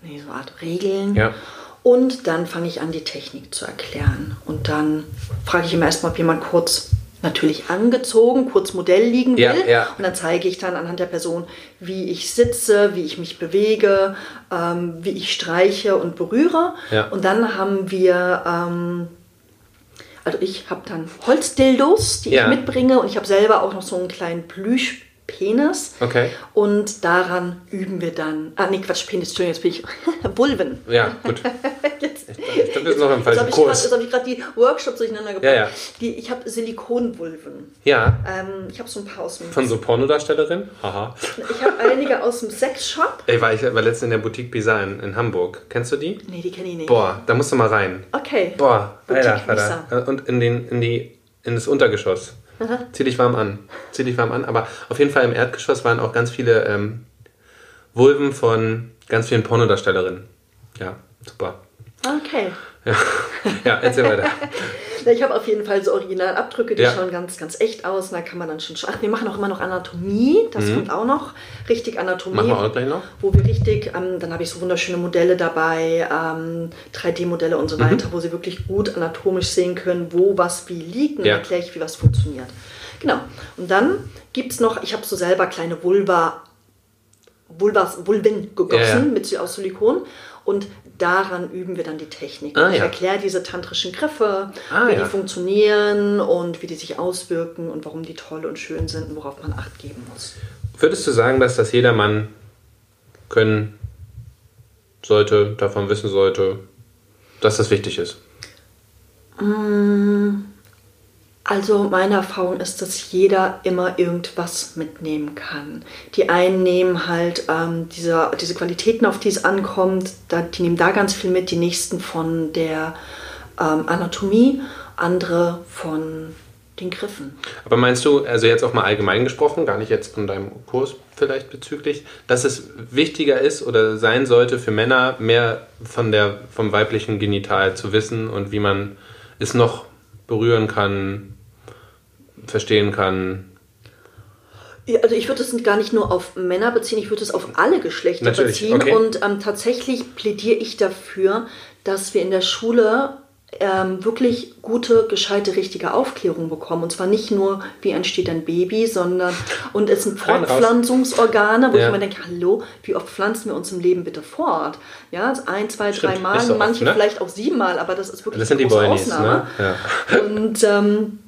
nee, so Art Regeln. Ja. Und dann fange ich an, die Technik zu erklären. Und dann frage ich immer erstmal, ob jemand kurz natürlich angezogen, kurz Modell liegen will. Ja, ja. Und dann zeige ich dann anhand der Person, wie ich sitze, wie ich mich bewege, ähm, wie ich streiche und berühre. Ja. Und dann haben wir, ähm, also ich habe dann Holzdildos, die ich mitbringe. Und ich habe selber auch noch so einen kleinen Plüschpenis. Okay. Und daran üben wir dann. Ah, nee, Quatsch, Penis, Entschuldigung, jetzt bin ich. Vulven. Ja, gut. Ich glaube, wir sind noch im falschen grad- Kurs. jetzt habe ich gerade die Workshops durcheinander gebracht. Ja, ja. Die, ich habe Silikonvulven. Ja, Ähm, ich habe so ein paar aus dem. von so Pornodarstellerin. Haha. Ich habe einige aus dem Sexshop. Ich war, ich war letztens in der Boutique Bizarre in, in Hamburg. Kennst du die? Nee, die kenne ich nicht. Boah, da musst du mal rein. Okay. Boah, Boutique Alter, Vater. Und in, den, in, die, in das Untergeschoss. Zieh dich warm an. Zieh dich warm an. Aber auf jeden Fall im Erdgeschoss waren auch ganz viele ähm, Vulven von ganz vielen Pornodarstellerinnen. Ja, super. Okay. Ja, ja erzähl weiter. Ich habe auf jeden Fall so Originalabdrücke, die Ja. schauen ganz, ganz echt aus. Und da kann man dann schon. Ach, wir machen auch immer noch Anatomie. Das kommt auch noch. Richtig Anatomie. Mhm. Machen wir auch gleich noch. Wo wir richtig, ähm, dann habe ich so wunderschöne Modelle dabei, ähm, 3D-Modelle und so Mhm. weiter, wo sie wirklich gut anatomisch sehen können, wo was wie liegt. Und Ja. erkläre ich, wie was funktioniert. Genau. Und dann gibt es noch, ich habe so selber kleine Vulva, Vulvas, Vulven gegossen ja. mit aus Silikon. Und daran üben wir dann die Technik. Ah, ich ja. erkläre diese tantrischen Griffe, Ah, wie ja. die funktionieren und wie die sich auswirken und warum die toll und schön sind und worauf man Acht geben muss. Würdest du sagen, dass das jedermann können sollte, davon wissen sollte, dass das wichtig ist? Also meine Erfahrung ist, dass jeder immer irgendwas mitnehmen kann. Die einen nehmen halt ähm, diese, diese Qualitäten, auf die es ankommt, da, die nehmen da ganz viel mit, die nächsten von der ähm, Anatomie, andere von den Griffen. Aber meinst du, also jetzt auch mal allgemein gesprochen, gar nicht jetzt von deinem Kurs vielleicht bezüglich, dass es wichtiger ist oder sein sollte für Männer mehr von der, vom weiblichen Genital zu wissen und wie man es noch berühren kann, verstehen kann? Ja, also ich würde es gar nicht nur auf Männer beziehen, ich würde es auf alle Geschlechter Natürlich, beziehen. okay. Und ähm, tatsächlich plädiere ich dafür, dass wir in der Schule ähm, wirklich gute, gescheite, richtige Aufklärung bekommen. Und zwar nicht nur, wie entsteht ein Baby, sondern und es sind. Fortpflanzungsorgane, wo Ja. ich immer denke, hallo, wie oft pflanzen wir uns im Leben bitte fort? Ja, ein, zwei, Stimmt, drei Mal, so oft, manche ne? vielleicht auch siebenmal, aber das ist wirklich Das sind die eine große Boynies, Ausnahme. ne? Ja. Und, ähm,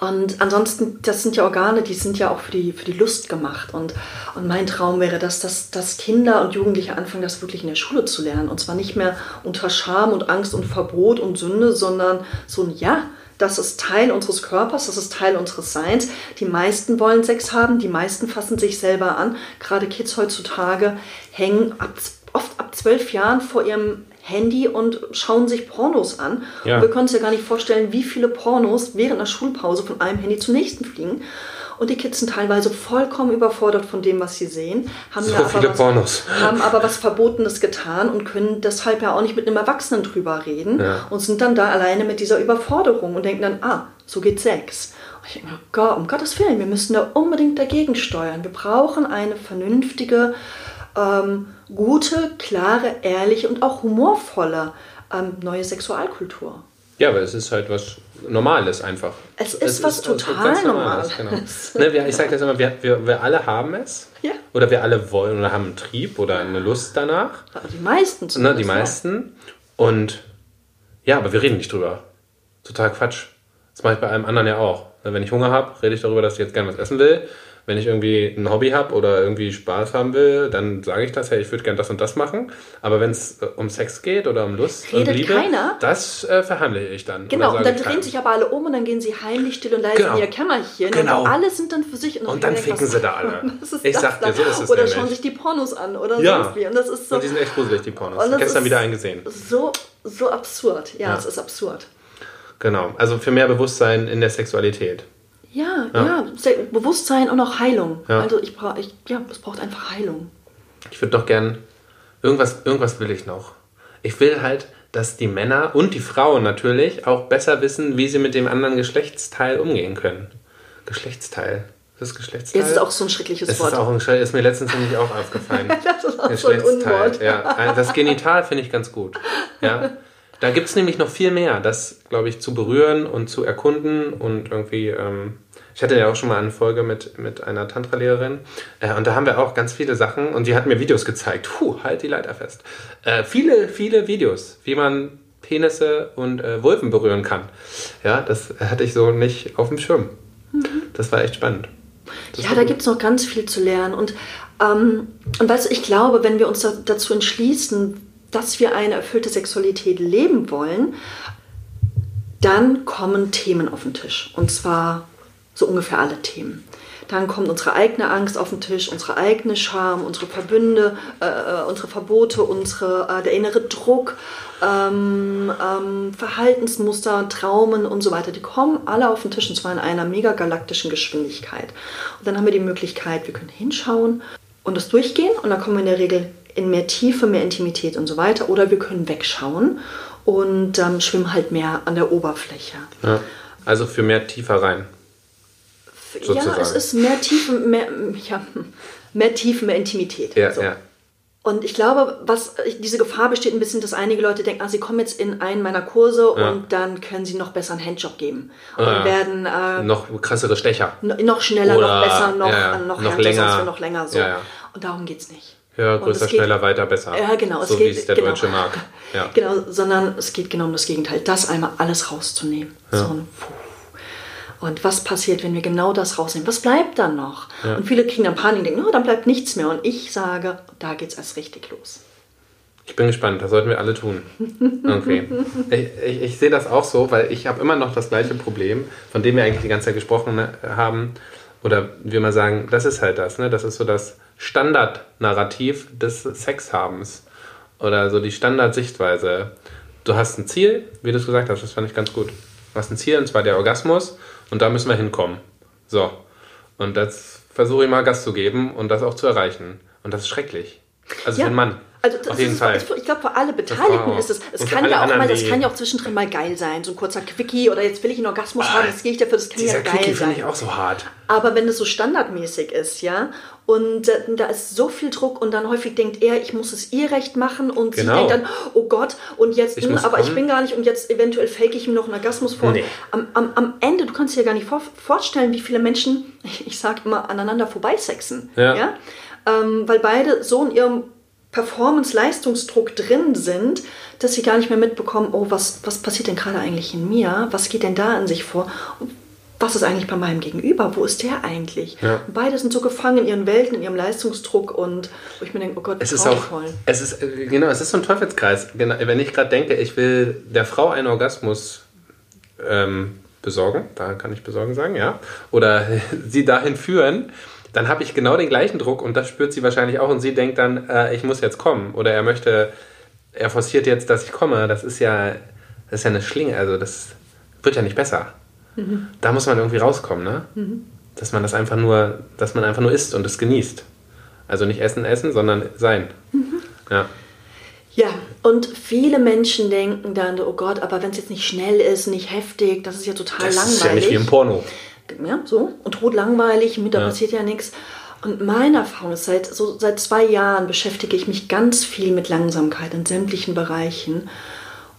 und ansonsten, das sind ja Organe, die sind ja auch für die, für die Lust gemacht. Und, und mein Traum wäre, dass, dass, dass Kinder und Jugendliche anfangen, das wirklich in der Schule zu lernen. Und zwar nicht mehr unter Scham und Angst und Verbot und Sünde, sondern so ein Ja. Das ist Teil unseres Körpers, das ist Teil unseres Seins. Die meisten wollen Sex haben, die meisten fassen sich selber an. Gerade Kids heutzutage hängen ab, oft ab zwölf Jahren vor ihrem Handy und schauen sich Pornos an. Ja. Und wir können uns ja gar nicht vorstellen, wie viele Pornos während einer Schulpause von einem Handy zum nächsten fliegen. Und die Kids sind teilweise vollkommen überfordert von dem, was sie sehen, haben, So ja aber viele was, Pornos. haben aber was Verbotenes getan und können deshalb ja auch nicht mit einem Erwachsenen drüber reden Ja. und sind dann da alleine mit dieser Überforderung und denken dann, ah, so geht Sex. Und ich denke mir, Gott, um Gottes Willen, wir müssen da unbedingt dagegen steuern. Wir brauchen eine vernünftige, ähm, gute, klare, ehrliche und auch humorvolle ähm, neue Sexualkultur. Ja, aber es ist halt was Normales einfach. Es ist was total ganz Normales, Normales. Genau. ne, wir, ich sage das immer, wir, wir, wir alle haben es. Ja. Oder wir alle wollen oder haben einen Trieb oder eine Lust danach. Aber die meisten Ne, zumindest. die meisten. Und ja, aber wir reden nicht drüber. Total Quatsch. Das mache ich bei allem anderen ja auch. Ne, Wenn ich Hunger habe, rede ich darüber, dass ich jetzt gerne was essen will. Wenn ich irgendwie ein Hobby habe oder irgendwie Spaß haben will, dann sage ich das, hey, ich würde gerne das und das machen. Aber wenn es äh, um Sex geht oder um Lust Redet und Liebe, keiner? das äh, verheimliche ich dann. Genau, und dann drehen keinem. sich aber alle um und dann gehen sie heimlich still und leise Genau. in ihr Kämmerchen. Genau. Und alle sind dann für sich. Und dann ich denke, ficken sie da alle. Ich das sag dir, dann? so ist es Oder nämlich. schauen sich die Pornos an oder Ja. sonst wie. Und das ist so, Und die sind echt gruselig, die Pornos. Und Gestern wieder eingesehen. so, so absurd. Ja, Ja. es ist absurd. Genau. Also für mehr Bewusstsein in der Sexualität. Ja, ja, Se- Bewusstsein und auch Heilung. Ja. Also ich brauche, ich, ja, es braucht einfach Heilung. Ich würde doch gern. Irgendwas, irgendwas will ich noch. Ich will halt, dass die Männer und die Frauen natürlich auch besser wissen, wie sie mit dem anderen Geschlechtsteil umgehen können. Geschlechtsteil. Ist das Geschlechtsteil? Das ist auch so ein schreckliches Es Wort. ist auch ein ist mir letztens nämlich auch aufgefallen. das ist auch so ein Unwort. ja. Das Genital finde ich ganz gut. Ja. Da gibt es nämlich noch viel mehr, das, glaube ich, zu berühren und zu erkunden und irgendwie. Ähm, ich hatte ja auch schon mal eine Folge mit, mit einer Tantra-Lehrerin äh, und da haben wir auch ganz viele Sachen und die hat mir Videos gezeigt. Puh, halt die Leiter fest. Äh, viele, viele Videos, wie man Penisse und äh, Vulven berühren kann. Ja, das hatte ich so nicht auf dem Schirm. Das war echt spannend. Das Ja, da gibt es noch ganz viel zu lernen. Und, ähm, und weißt du, ich glaube, wenn wir uns da, dazu entschließen, dass wir eine erfüllte Sexualität leben wollen, dann kommen Themen auf den Tisch. Und zwar so ungefähr alle Themen. Dann kommt unsere eigene Angst auf den Tisch, unsere eigene Scham, unsere Verbünde, äh, äh, unsere Verbote, unsere, äh, der innere Druck, ähm, ähm, Verhaltensmuster, Traumen und so weiter. Die kommen alle auf den Tisch und zwar in einer megagalaktischen Geschwindigkeit. Und dann haben wir die Möglichkeit, wir können hinschauen und das durchgehen und dann kommen wir in der Regel in mehr Tiefe, mehr Intimität und so weiter. Oder wir können wegschauen und ähm, schwimmen halt mehr an der Oberfläche. Ja. Also für mehr tiefer rein. Ja, sozusagen. es ist mehr Tiefe, mehr, ja, mehr Tiefe, mehr Intimität. Ja, So. ja. Und ich glaube, was diese Gefahr besteht ein bisschen, dass einige Leute denken, ah, sie kommen jetzt in einen meiner Kurse Ja. und dann können sie noch besser einen Handjob geben und Ah, ja. werden äh, Noch krassere Stecher. no- noch schneller, Oder- noch besser, noch, ja, ja, noch, noch länger. sonst wir noch länger so. Ja, ja. Und darum geht es nicht. Höher, größer, geht- schneller, weiter, besser. Ja, genau. So es wie geht, es der genau, Deutsche mag. Ja. Genau, sondern es geht genau um das Gegenteil. Das einmal alles rauszunehmen. So ein. Und was passiert, wenn wir genau das rausnehmen? Was bleibt dann noch? Und viele kriegen dann Panik und denken, oh, dann bleibt nichts mehr. Und ich sage, da geht es erst richtig los. Ich bin gespannt, das sollten wir alle tun. Okay. Ich, ich, ich sehe das auch so, weil ich habe immer noch das gleiche Problem, von dem wir eigentlich die ganze Zeit gesprochen haben. Oder wir mal sagen, das ist halt das, ne? Das ist so das Standardnarrativ des Sexhabens. Oder so die Standardsichtweise. Du hast ein Ziel, wie du es gesagt hast, das fand ich ganz gut. Du hast ein Ziel, und zwar der Orgasmus, und da müssen wir hinkommen. So. Und das versuche ich mal Gas zu geben und das auch zu erreichen. Und das ist schrecklich. Also für einen Mann. Also das Auf jeden ist, Fall. Ist, ich glaube, für alle Beteiligten ist es. Es kann ja auch mal, das kann ja auch zwischendrin mal geil sein. So ein kurzer Quickie oder jetzt will ich einen Orgasmus haben, das gehe ich dafür, das kann ja geil Quickie sein. finde ich auch so hart. Aber wenn es so standardmäßig ist, ja, und äh, da ist so viel Druck und dann häufig denkt er, ich muss es ihr recht machen und Genau. sie denkt dann, oh Gott, und jetzt, Ich muss aber ich kommen. bin gar nicht und jetzt eventuell fake ich ihm noch einen Orgasmus vor. Nee. Am, am, am Ende, du kannst dir ja gar nicht vor, vorstellen, wie viele Menschen, ich sag immer, aneinander vorbeisexen. Ja. Ja? Ähm, weil beide so in ihrem Performance-Leistungsdruck drin sind, dass sie gar nicht mehr mitbekommen, oh, was, was passiert denn gerade eigentlich in mir? Was geht denn da in sich vor? Und was ist eigentlich bei meinem Gegenüber? Wo ist der eigentlich? Ja. Beide sind so gefangen in ihren Welten, in ihrem Leistungsdruck und wo ich mir denke, oh Gott, Es ist auch, grauenvoll. es ist, äh, genau, es ist so ein Teufelskreis. Genau, wenn ich gerade denke, ich will der Frau einen Orgasmus ähm, besorgen, da kann ich besorgen sagen, ja, oder sie dahin führen, dann habe ich genau den gleichen Druck und das spürt sie wahrscheinlich auch und sie denkt dann, äh, ich muss jetzt kommen oder er möchte, er forciert jetzt, dass ich komme. Das ist ja, das ist ja eine Schlinge, also das wird ja nicht besser. Da muss man irgendwie rauskommen, ne? dass man das einfach nur, dass man einfach nur isst und es genießt. Also nicht essen, essen, sondern sein. Ja. Ja, und viele Menschen denken dann, oh Gott, aber wenn es jetzt nicht schnell ist, nicht heftig, das ist ja total Das langweilig. ist ja nicht wie im Porno. ja, so und tot langweilig, mit da Ja. passiert ja nichts. Und meine Erfahrung ist, seit, so, seit zwei Jahren beschäftige ich mich ganz viel mit Langsamkeit in sämtlichen Bereichen.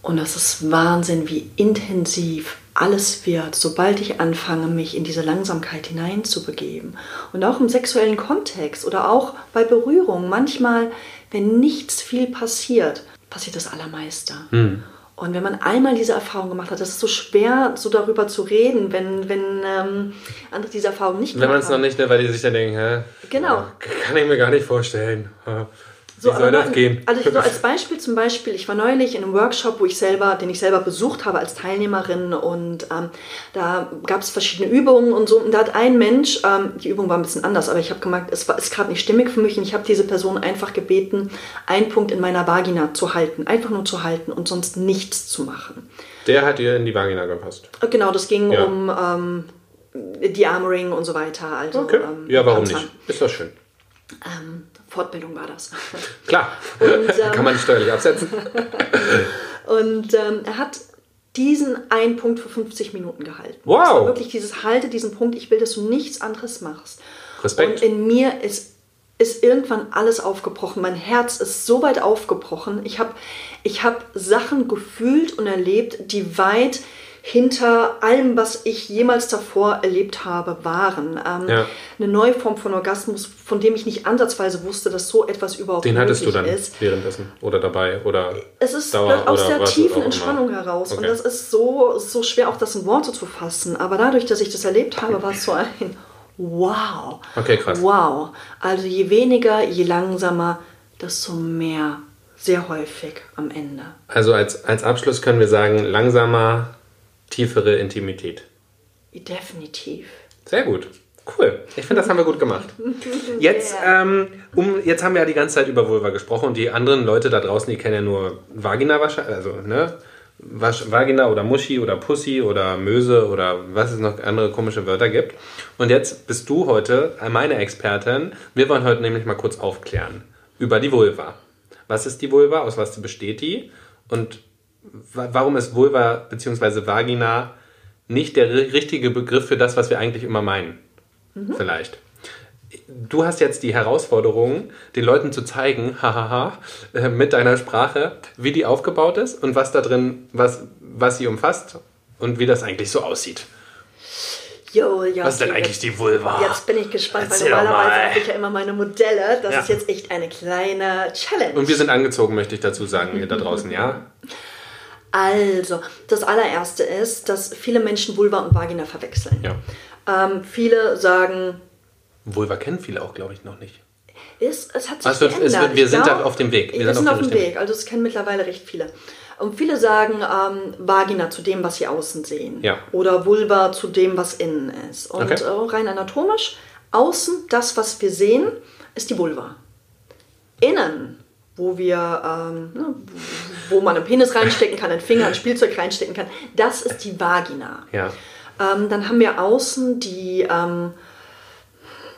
Und das ist Wahnsinn, wie intensiv alles wird, sobald ich anfange, mich in diese Langsamkeit hineinzubegeben. Und auch im sexuellen Kontext oder auch bei Berührung. Manchmal, wenn nichts viel passiert, passiert das Allermeiste. Und wenn man einmal diese Erfahrung gemacht hat, das ist so schwer, so darüber zu reden, wenn, wenn ähm, andere diese Erfahrung nicht Wenn man es gemacht noch nicht, ne, weil die sich dann denken, hä? Genau. Kann ich mir gar nicht vorstellen. Wie So, soll aber das gehen? Also so als Beispiel zum Beispiel, ich war neulich in einem Workshop, wo ich selber, den ich selber besucht habe als Teilnehmerin und ähm, da gab es verschiedene Übungen und so. Und da hat ein Mensch, ähm, die Übung war ein bisschen anders, aber ich habe gemerkt, es war ist gerade nicht stimmig für mich und ich habe diese Person einfach gebeten, einen Punkt in meiner Vagina zu halten, einfach nur zu halten und sonst nichts zu machen. Der hat dir in die Vagina gepasst. Äh, Genau, das ging Ja. um ähm, De-Armoring und so weiter. Also, Okay. ähm, ja, warum nicht? Ist doch schön. Ähm, Fortbildung war das. Klar. Und, ähm, Kann man steuerlich absetzen. Und ähm, er hat diesen einen Punkt für 50 Minuten gehalten. Wow. Das war wirklich dieses Halte diesen Punkt, ich will, dass du nichts anderes machst. Respekt. Und in mir ist, ist irgendwann alles aufgebrochen. Mein Herz ist so weit aufgebrochen. Ich habe ich hab Sachen gefühlt und erlebt, die weit hinter allem, was ich jemals davor erlebt habe, waren. Ähm, Ja. Eine neue Form von Orgasmus, von dem ich nicht ansatzweise wusste, dass so etwas überhaupt Den hattest du dann ist. währenddessen oder dabei oder Es ist Dauer aus oder der tiefen immer. Entspannung heraus. Und Okay. das ist so, so schwer, auch das in Worte zu fassen. Aber dadurch, dass ich das erlebt habe, war es so ein Wow. Okay, krass. Wow. Also je weniger, je langsamer, desto mehr. Sehr häufig am Ende. Also als, als Abschluss können wir sagen, langsamer, tiefere Intimität. Definitiv. Sehr gut. Cool. Ich finde, das haben wir gut gemacht. Jetzt, ähm, um, jetzt haben wir ja die ganze Zeit über Vulva gesprochen und die anderen Leute da draußen, die kennen ja nur Vagina wahrscheinlich, also, ne? Vagina oder Muschi oder Pussy oder Möse oder was es noch andere komische Wörter gibt. Und jetzt bist du heute meine Expertin. Wir wollen heute nämlich mal kurz aufklären über die Vulva. Was ist die Vulva? Aus was besteht die? Und warum ist Vulva bzw. Vagina nicht der ri- richtige Begriff für das, was wir eigentlich immer meinen? Vielleicht. Du hast jetzt die Herausforderung, den Leuten zu zeigen, hahaha, äh, mit deiner Sprache, wie die aufgebaut ist und was da drin, was, was sie umfasst und wie das eigentlich so aussieht. Jo, ja, Was ist denn okay, eigentlich die Vulva? Jetzt bin ich gespannt, Erzähl weil normalerweise mal. habe ich ja immer meine Modelle. Das Ja. ist jetzt echt eine kleine Challenge. Und wir sind angezogen, möchte ich dazu sagen, ihr da draußen, ja? Also, das allererste ist, dass viele Menschen Vulva und Vagina verwechseln. Ja. Ähm, viele sagen, Vulva kennen viele auch, glaube ich, noch nicht. es, es hat sich es geändert. wird- wir sind glaub, da auf dem Weg. Wir Wir, sind auf dem Weg. Also es kennen mittlerweile recht viele. Und viele sagen ähm, Vagina zu dem, was sie außen sehen. Ja. Oder Vulva zu dem, was innen ist. Und Okay. äh, rein anatomisch, außen, das, was wir sehen, ist die Vulva. Innen, wo wir, ähm, ne, wo man einen Penis reinstecken kann, einen Finger, ein Spielzeug reinstecken kann, das ist die Vagina. Ja. Ähm, dann haben wir außen die, ähm,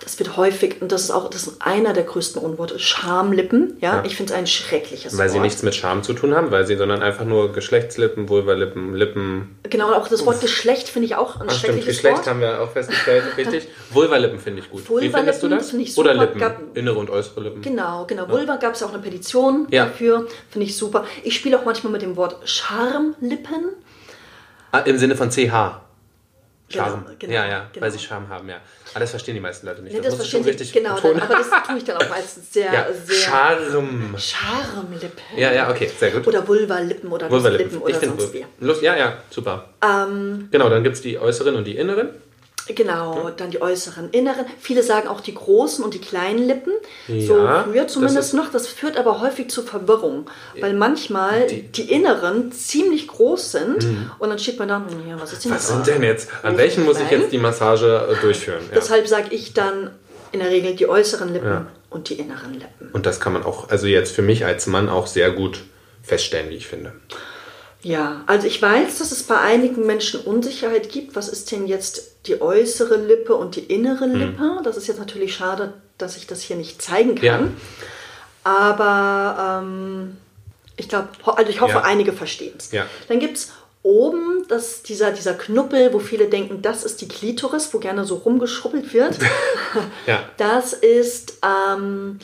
das wird häufig, und das ist auch das ist einer der größten Unworte, Schamlippen. Ja, Ja. ich finde es ein schreckliches Weil Wort. sie nichts mit Scham zu tun haben, weil sie, sondern einfach nur Geschlechtslippen, Vulvalippen, Lippen. Genau, und auch das Wort Geschlecht finde ich auch ein Ach stimmt, schreckliches Geschlecht Wort. haben wir auch festgestellt, richtig. Vulvalippen finde ich gut. Wie Vulvalippen findest du das? finde ich Oder. Lippen, Gab- innere und äußere Lippen. Genau, genau. Vulva gab es auch eine Petition Ja. dafür. Finde ich super. Ich spiele auch manchmal mit dem Wort Schamlippen. Ah, Im Sinne von CH. Genau, Charme. genau, ja, ja, genau. weil sie Charme haben, ja. Aber das verstehen die meisten Leute nicht. Ja, das du verstehen Sie, genau, dann, aber das tue ich dann auch meistens sehr, ja, sehr... Charme. Schamlippen. Ja, ja, okay, sehr gut. Oder Vulva-Lippen oder Vulvalippen. Lustlippen oder Ich finde sonst wie. Lust, ja, ja, super. Ähm, Genau, dann gibt es die äußeren und die inneren. Genau, dann die äußeren, inneren. Viele sagen auch die großen und die kleinen Lippen. so Ja, früher das zumindest ist- noch. Das führt aber häufig zu Verwirrung, weil manchmal die, inneren ziemlich groß sind und dann steht man da, hm, ja, was ist denn Mhm. Was das? sind denn jetzt? An welchen muss ich jetzt die Massage äh, durchführen? Ja. Deshalb sage ich dann in der Regel die äußeren Lippen Ja. und die inneren Lippen. Und das kann man auch, also jetzt für mich als Mann auch sehr gut feststellen, wie ich finde. Ja, also ich weiß, dass es bei einigen Menschen Unsicherheit gibt. Was ist denn jetzt die äußere Lippe und die innere Mhm. Lippe? Das ist jetzt natürlich schade, dass ich das hier nicht zeigen kann. Ja. Aber ähm, ich glaube, also ich hoffe, Ja. einige verstehen es. Ja. Dann gibt es oben das, dieser, dieser Knuppel, wo viele denken, das ist die Klitoris, wo gerne so rumgeschrubbelt wird. Ja. Das ist ähm,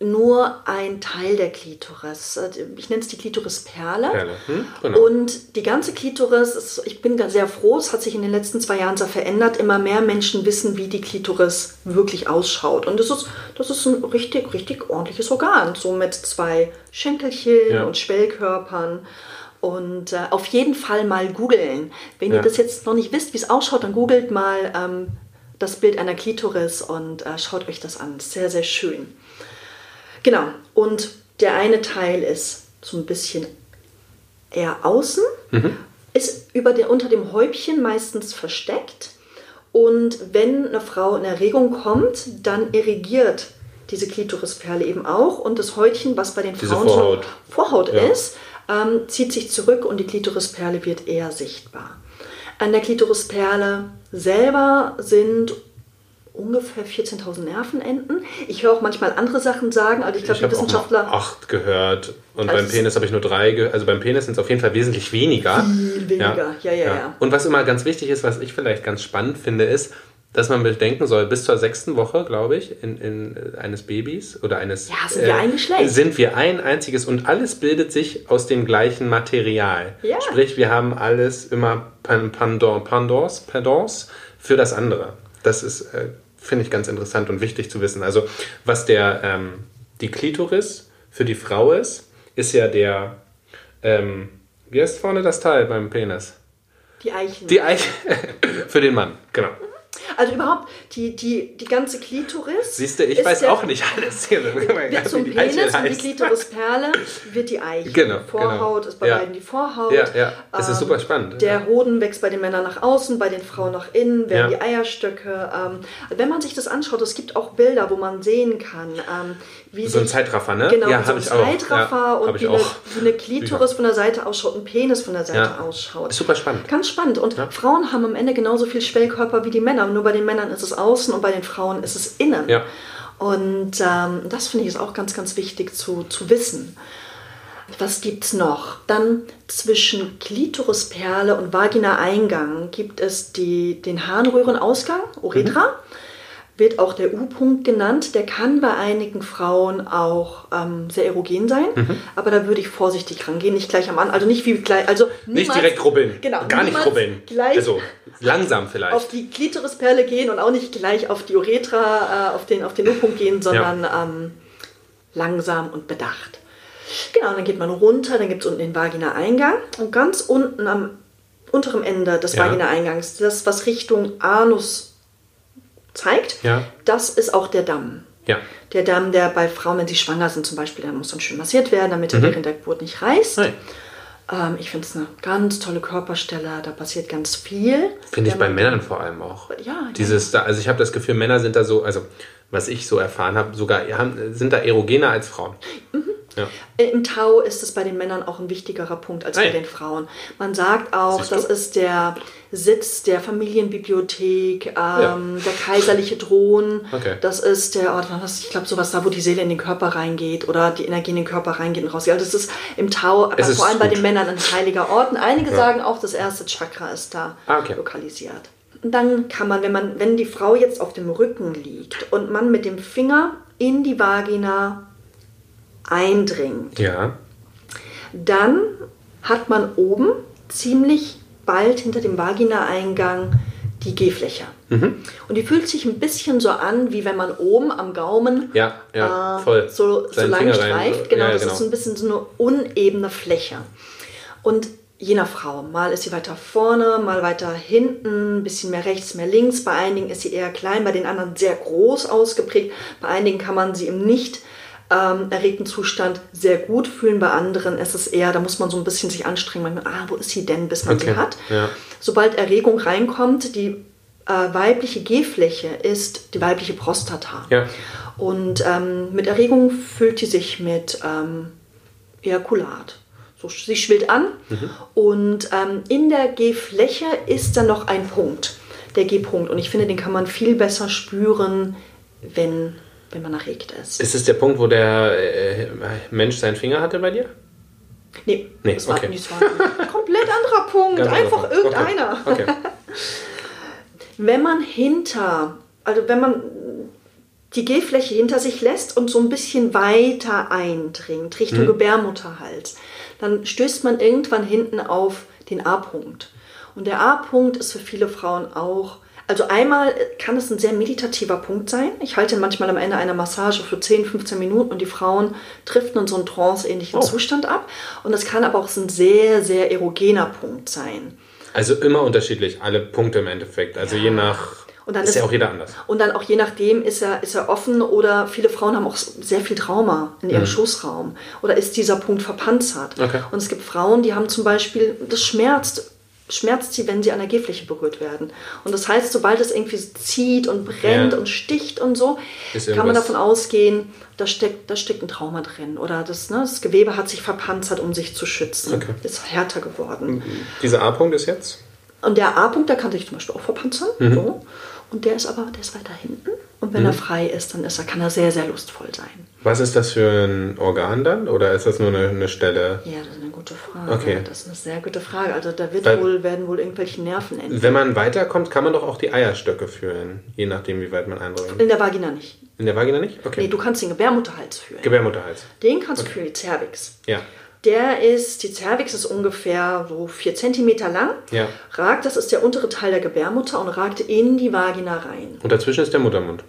nur ein Teil der Klitoris. Ich nenne es die Klitorisperle. Perle. Hm? Genau. Und die ganze Klitoris, ist, ich bin da sehr froh, es hat sich in den letzten zwei Jahren sehr verändert. Immer mehr Menschen wissen, wie die Klitoris wirklich ausschaut. Und das ist, das ist ein richtig, richtig ordentliches Organ. So mit zwei Schenkelchen Ja. und Schwellkörpern. Und äh, auf jeden Fall mal googeln. Wenn Ja. ihr das jetzt noch nicht wisst, wie es ausschaut, dann googelt mal ähm, das Bild einer Klitoris und äh, schaut euch das an. Sehr, sehr schön. Genau. Und der eine Teil ist so ein bisschen eher außen, ist über der, unter dem Häubchen meistens versteckt. Und wenn eine Frau in Erregung kommt, dann irrigiert diese Klitorisperle eben auch. Und das Häutchen, was bei den Diese Frauen Vorhaut. Vorhaut Ja. ist, ähm, zieht sich zurück und die Klitorisperle wird eher sichtbar. An der Klitorisperle selber sind ungefähr 14.000 Nervenenden. Ich höre auch manchmal andere Sachen sagen, aber ich glaube, die habe auch Wissenschaftler mal acht gehört und Also beim Penis habe ich nur drei. Ge also beim Penis sind es auf jeden Fall wesentlich weniger. Viel weniger. Ja, ja, ja. Und was immer ganz wichtig ist, was ich vielleicht ganz spannend finde, ist, dass man bedenken soll, bis zur sechsten Woche, glaube ich, in, in, äh, eines Babys oder eines. Ja, sind wir ein Geschlecht. Sind wir ein einziges und alles bildet sich aus dem gleichen Material. Ja. Sprich, wir haben alles immer Pan- Pandor, Pandors, Pendants für das andere. Das ist, äh, finde ich, ganz interessant und wichtig zu wissen. Also, was der, ähm, die Klitoris für die Frau ist, ist ja der, ähm, wie heißt vorne das Teil beim Penis? die Eichen. Die Eiche für den Mann, genau. Also überhaupt, die, die, die ganze Klitoris. Siehst du, ich ist weiß der- auch nicht alles hier. Wird zum wie die Penis und die. Klitorisperle wird die Eiche. Genau, Die Vorhaut genau. ist bei Ja. beiden die Vorhaut. Ja, ja. Das ist Ähm, super spannend. Der Ja. Hoden wächst bei den Männern nach außen, bei den Frauen nach innen, werden Ja. die Eierstöcke. Ähm, wenn man sich das anschaut, es gibt auch Bilder, wo man sehen kann, ähm, wie So ein Zeitraffer, ne? Genau, Ja, so ein ich auch. Zeitraffer Ja, und wie, eine, wie eine Klitoris von der Seite ausschaut, ein Penis von der Seite Ja. ausschaut. Ist super spannend. Ganz spannend. Und Frauen haben am Ende genauso viel Schwellkörper wie die Männer. Nur bei den Männern ist es außen und bei den Frauen ist es innen. Ja. Und ähm, das finde ich ist auch ganz, ganz wichtig zu, zu wissen. Was gibt es noch? Dann zwischen Klitorisperle und Vagina-Eingang gibt es die, den Harnröhrenausgang, Uretra. Wird auch der U-Punkt genannt. Der kann bei einigen Frauen auch ähm, sehr erogen sein. Aber da würde ich vorsichtig rangehen. Nicht gleich am Anfang. Also nicht wie gleich. Also Nicht niemals- direkt rubbeln. Genau. Gar nicht rubbeln. Gleich Also langsam vielleicht. auf die Klitorisperle gehen und auch nicht gleich auf die Uretra, äh, auf den, auf den U-Punkt gehen, sondern ähm, langsam und bedacht. Genau, dann geht man runter, dann gibt es unten den Vagina-Eingang und ganz unten am unteren Ende des Ja. Vagina-Eingangs, das was Richtung Anus zeigt, Ja. das ist auch der Damm. ja. Der Damm, der bei Frauen, wenn sie schwanger sind zum Beispiel, der muss dann schön massiert werden, damit er während der Geburt nicht reißt. Mhm. Nein. Ähm, ich finde es eine ganz tolle Körperstelle, da passiert ganz viel. Finde ich Wenn bei Männern vor allem auch. Ja, Dieses da, also ich habe das Gefühl, Männer sind da so, also was ich so erfahren habe, sogar haben, sind da erogener als Frauen. Ja. Im Tau ist es bei den Männern auch ein wichtigerer Punkt als Ah, bei ja. den Frauen. Man sagt auch, das ist der Sitz der Familienbibliothek, ähm, der kaiserliche Thron. Okay. Das ist der Ort, ich glaube, sowas da, wo die Seele in den Körper reingeht oder die Energie in den Körper reingeht und rausgeht. Also das ist im Tau, ist vor allem bei gut. den Männern ein heiliger Ort. Und einige sagen auch, das erste Chakra ist da Ah, okay. lokalisiert. Und dann kann man, wenn man, wenn die Frau jetzt auf dem Rücken liegt und man mit dem Finger in die Vagina eindringt, Ja. dann hat man oben ziemlich bald hinter dem Vagina-Eingang die G-Fläche. Mhm. Und die fühlt sich ein bisschen so an, wie wenn man oben am Gaumen Ja, ja, äh, so, so lang Finger rein, streift. so- Genau, ja, das genau. ist so ein bisschen so eine unebene Fläche. Und je nach Frau, mal ist sie weiter vorne, mal weiter hinten, ein bisschen mehr rechts, mehr links. Bei einigen ist sie eher klein, bei den anderen sehr groß ausgeprägt. Bei einigen kann man sie im nicht ähm, erregten Zustand sehr gut fühlen. Bei anderen ist es eher, da muss man so ein bisschen sich anstrengen. Man, ah, wo ist sie denn, bis man Okay, sie hat? ja. Sobald Erregung reinkommt, die äh, weibliche G-Fläche ist die weibliche Prostata. Ja. Und ähm, mit Erregung füllt die sich mit ähm, Ejakulat. So, sie schwillt an und ähm, in der G-Fläche ist dann noch ein Punkt, der G-Punkt. Und ich finde, den kann man viel besser spüren, wenn, wenn man erregt ist. Ist es der Punkt, wo der äh, Mensch seinen Finger hatte bei dir? Nee, Nee, das, war, okay. das war ein komplett anderer Punkt. Ganz Einfach anderer irgendeiner. Okay. okay. Wenn man hinter, also wenn man die G-Fläche hinter sich lässt und so ein bisschen weiter eindringt, Richtung Gebärmutterhals, dann stößt man irgendwann hinten auf den A-Punkt. Und der A-Punkt ist für viele Frauen auch, also einmal kann es ein sehr meditativer Punkt sein. Ich halte ihn manchmal am Ende einer Massage für 10, 15 Minuten und die Frauen driften in so einen trance-ähnlichen Oh. Zustand ab. Und es kann aber auch ein sehr, sehr erogener Punkt sein. Also immer unterschiedlich, alle Punkte im Endeffekt. Also je nach. Und dann ist ist- ja auch jeder anders. Und dann auch je nachdem, ist er, ist er offen oder viele Frauen haben auch sehr viel Trauma in ihrem Schoßraum. Oder ist dieser Punkt verpanzert. Okay. Und es gibt Frauen, die haben zum Beispiel, das schmerzt, schmerzt sie, wenn sie an der G-Fläche berührt werden. Und das heißt, sobald es irgendwie zieht und brennt Ja. und sticht und so, kann man davon ausgehen, da steckt, da steckt ein Trauma drin. Oder das, ne, das Gewebe hat sich verpanzert, um sich zu schützen. Okay. Ist härter geworden. Dieser A-Punkt ist jetzt? Und der A-Punkt, der kann sich zum Beispiel auch verpanzern. Mhm. So. Und der ist aber, der ist weiter hinten. Und wenn er frei ist, dann ist er, kann er sehr, sehr lustvoll sein. Was ist das für ein Organ dann? Oder ist das nur eine, eine Stelle? Ja, das ist eine gute Frage. Okay. Das ist eine sehr gute Frage. Also da wird Weil- wohl, werden wohl irgendwelche Nerven enden. Wenn man weiterkommt, kann man doch auch die Eierstöcke fühlen, je nachdem, wie weit man eindringt. In der Vagina nicht. In der Vagina nicht? Okay. Nee, du kannst den Gebärmutterhals fühlen. Gebärmutterhals. den kannst du fühlen, die Cervix. Ja. Der ist, die Cervix ist ungefähr so 4 cm lang. Ja. Ragt, das ist der untere Teil der Gebärmutter und ragt in die Vagina rein. Und dazwischen ist der Muttermund.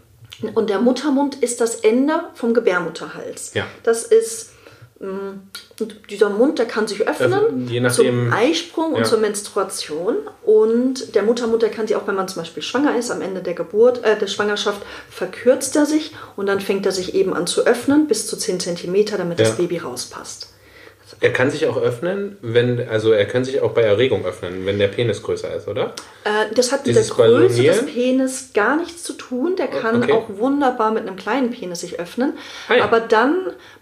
Und der Muttermund ist das Ende vom Gebärmutterhals. Ja. Das ist mh, und dieser Mund, der kann sich öffnen Öffnen, je nachdem- zum Eisprung und Ja. zur Menstruation. Und der Muttermund, der kann sich auch, wenn man zum Beispiel schwanger ist, am Ende der Geburt, äh, der Schwangerschaft, verkürzt er sich und dann fängt er sich eben an zu öffnen bis zu 10 cm, damit Ja. das Baby rauspasst. Er kann sich auch öffnen, wenn, also er kann sich auch bei Erregung öffnen, wenn der Penis größer ist, oder? Äh, das hat mit Dieses der Größe des? Penis gar nichts zu tun. Der kann Okay. auch wunderbar mit einem kleinen Penis sich öffnen. Ah ja. Aber dann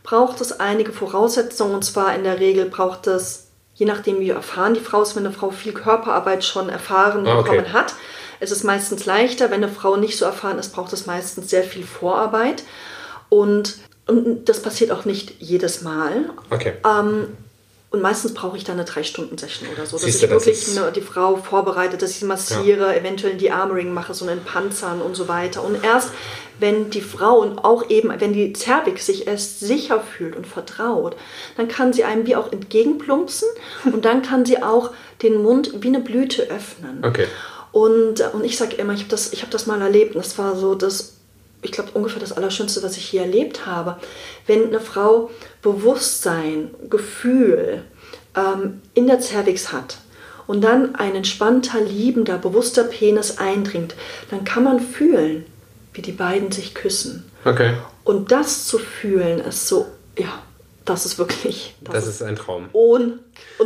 braucht es einige Voraussetzungen. Und zwar in der Regel braucht es, je nachdem wie erfahren die Frau ist, wenn eine Frau viel Körperarbeit schon erfahren Ah, okay. bekommen hat, ist es meistens leichter. Wenn eine Frau nicht so erfahren ist, braucht es meistens sehr viel Vorarbeit. Und, und das passiert auch nicht jedes Mal. Okay. Ähm, und meistens brauche ich dann eine drei Stunden Session oder so, dass Siehst ich das wirklich ist- eine, die Frau vorbereite, dass ich sie massiere, eventuell die Armring mache, so einen Panzern und so weiter. Und erst wenn die Frau und auch eben, wenn die Cervix sich erst sicher fühlt und vertraut, dann kann sie einem wie auch entgegenplumpsen und dann kann sie auch den Mund wie eine Blüte öffnen. Okay. Und, und ich sage immer, ich habe das, ich hab das mal erlebt und das war so das, ich glaube, ungefähr das Allerschönste, was ich hier erlebt habe. Wenn eine Frau Bewusstsein, Gefühl ähm, in der Cervix hat und dann ein entspannter, liebender, bewusster Penis eindringt, dann kann man fühlen, wie die beiden sich küssen. Okay. Und das zu fühlen ist so, ja, das ist wirklich, das, Das ist ist ein Traum. un,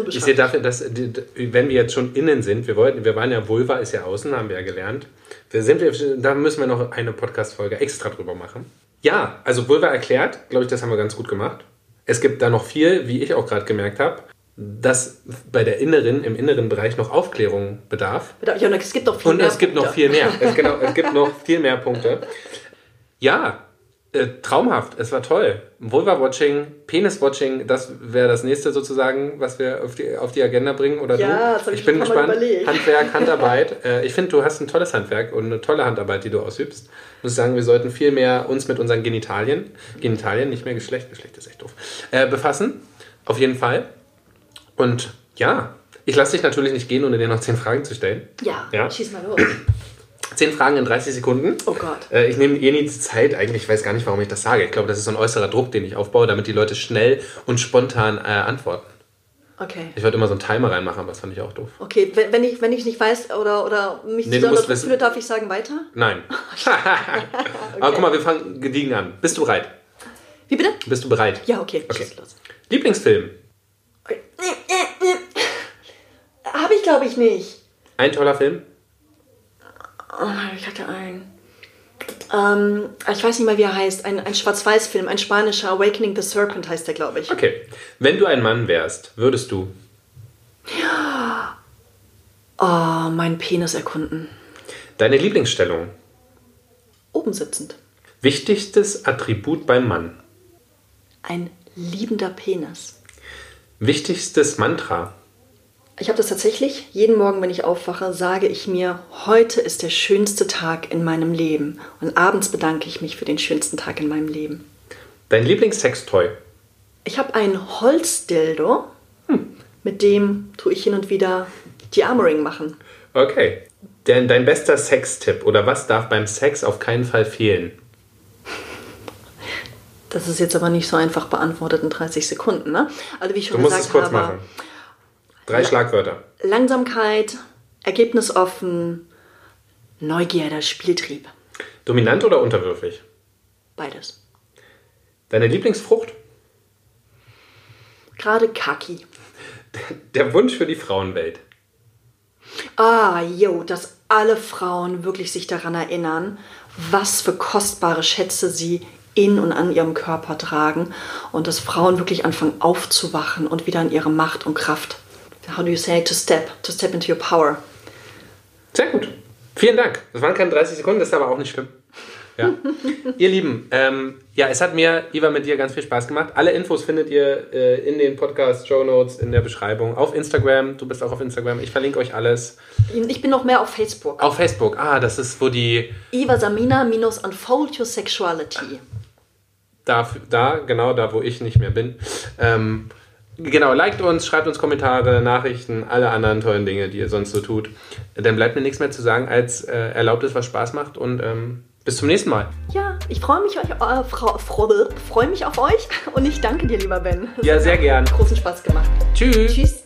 Ich sehe dafür, dass, die- wenn wir jetzt schon innen sind, wir wollten, wir waren ja Vulva, ist ja außen, haben wir ja gelernt. Wir sind, da müssen wir noch eine Podcast-Folge extra drüber machen. Ja, also Vulva erklärt, glaube ich, das haben wir ganz gut gemacht. Es gibt da noch viel, wie ich auch gerade gemerkt habe, dass bei der inneren, im inneren Bereich noch Aufklärung bedarf. Es gibt noch viel Und mehr es gibt noch Punkte. viel mehr. Es, genau, es gibt noch viel mehr Punkte. Ja, äh, traumhaft. Es war toll. Vulva-Watching, Penis-Watching, das wäre das nächste sozusagen, was wir auf die, auf die Agenda bringen. Oder Ja, du? ich ich bin gespannt. Handwerk, Handarbeit. äh, ich finde, du hast ein tolles Handwerk und eine tolle Handarbeit, die du ausübst. Ich muss sagen, wir sollten viel mehr uns mit unseren Genitalien, Genitalien, nicht mehr Geschlecht, Geschlecht ist echt doof, äh, befassen. Auf jeden Fall. Und ja, ich lasse dich natürlich nicht gehen, ohne dir noch zehn Fragen zu stellen. Ja, Ja. schieß mal los. Zehn Fragen in 30 Sekunden. Oh Gott. Äh, ich nehme eh nie die Zeit, eigentlich, ich weiß gar nicht, warum ich das sage. Ich glaube, das ist so ein äußerer Druck, den ich aufbaue, damit die Leute schnell und spontan äh, antworten. Okay. Ich wollte immer so einen Timer reinmachen, aber das fand ich auch doof. Okay, wenn, wenn, ich, wenn ich nicht weiß oder, oder mich Nee, wissen. fühle, darf ich sagen weiter? Nein. Aber guck mal, wir fangen gediegen an. Bist du bereit? Wie bitte? Bist du bereit? Ja, okay, Okay. los. Lieblingsfilm? Okay. Habe ich, glaube ich, nicht. Ein toller Film? Oh, ich hatte einen. Ähm, ich weiß nicht mal, wie er heißt. Ein, ein Schwarz-Weiß-Film, ein spanischer. Awakening the Serpent heißt der, glaube ich. Okay. Wenn du ein Mann wärst, würdest du Oh, meinen Penis erkunden. deine Lieblingsstellung, Oben sitzend. wichtigstes Attribut beim Mann, Ein liebender Penis. wichtigstes Mantra, Ich habe das tatsächlich. Jeden Morgen, wenn ich aufwache, sage ich mir, heute ist der schönste Tag in meinem Leben. Und abends bedanke ich mich für den schönsten Tag in meinem Leben. dein Lieblingssextoy, Ich habe ein Holzdildo, mit dem tue ich hin und wieder die Armoring machen. Okay. Dein, dein bester Sextipp oder was darf beim Sex auf keinen Fall fehlen? Das ist jetzt aber nicht so einfach beantwortet in 30 Sekunden. Ne? Also wie ich Du schon musst gesagt es kurz habe, machen. Drei Schlagwörter. Langsamkeit, ergebnisoffen, Neugierde, Spieltrieb. Dominant oder unterwürfig? Beides. Deine Lieblingsfrucht? Gerade Kaki. Der Wunsch für die Frauenwelt. Ah, jo, dass alle Frauen wirklich sich daran erinnern, was für kostbare Schätze sie in und an ihrem Körper tragen und dass Frauen wirklich anfangen aufzuwachen und wieder in ihre Macht und Kraft. How do you say to step, to step into your power? Sehr gut. Vielen Dank. Das waren keine 30 Sekunden, das ist aber auch nicht schlimm. Ja. ihr Lieben, ähm, ja, es hat mir, Iva, mit dir ganz viel Spaß gemacht. Alle Infos findet ihr äh, in den Podcast-Show Notes, in der Beschreibung, auf Instagram. Du bist auch auf Instagram. Ich verlinke euch alles. Ich bin noch mehr auf Facebook. Auf Facebook. Ah, das ist, wo die Iva Samina minus Unfold Your Sexuality. da, da, genau da, wo ich nicht mehr bin. Ähm, genau, liked uns, schreibt uns Kommentare, Nachrichten, alle anderen tollen Dinge, die ihr sonst so tut. Dann bleibt mir nichts mehr zu sagen, als äh, erlaubt es, was Spaß macht und ähm, bis zum nächsten Mal. Ja, ich freue mich, euch, äh, Frau, Frau, freue mich auf euch und ich danke dir, lieber Ben. Es Ja, sehr gern. Großen Spaß gemacht. Tschüss. Tschüss.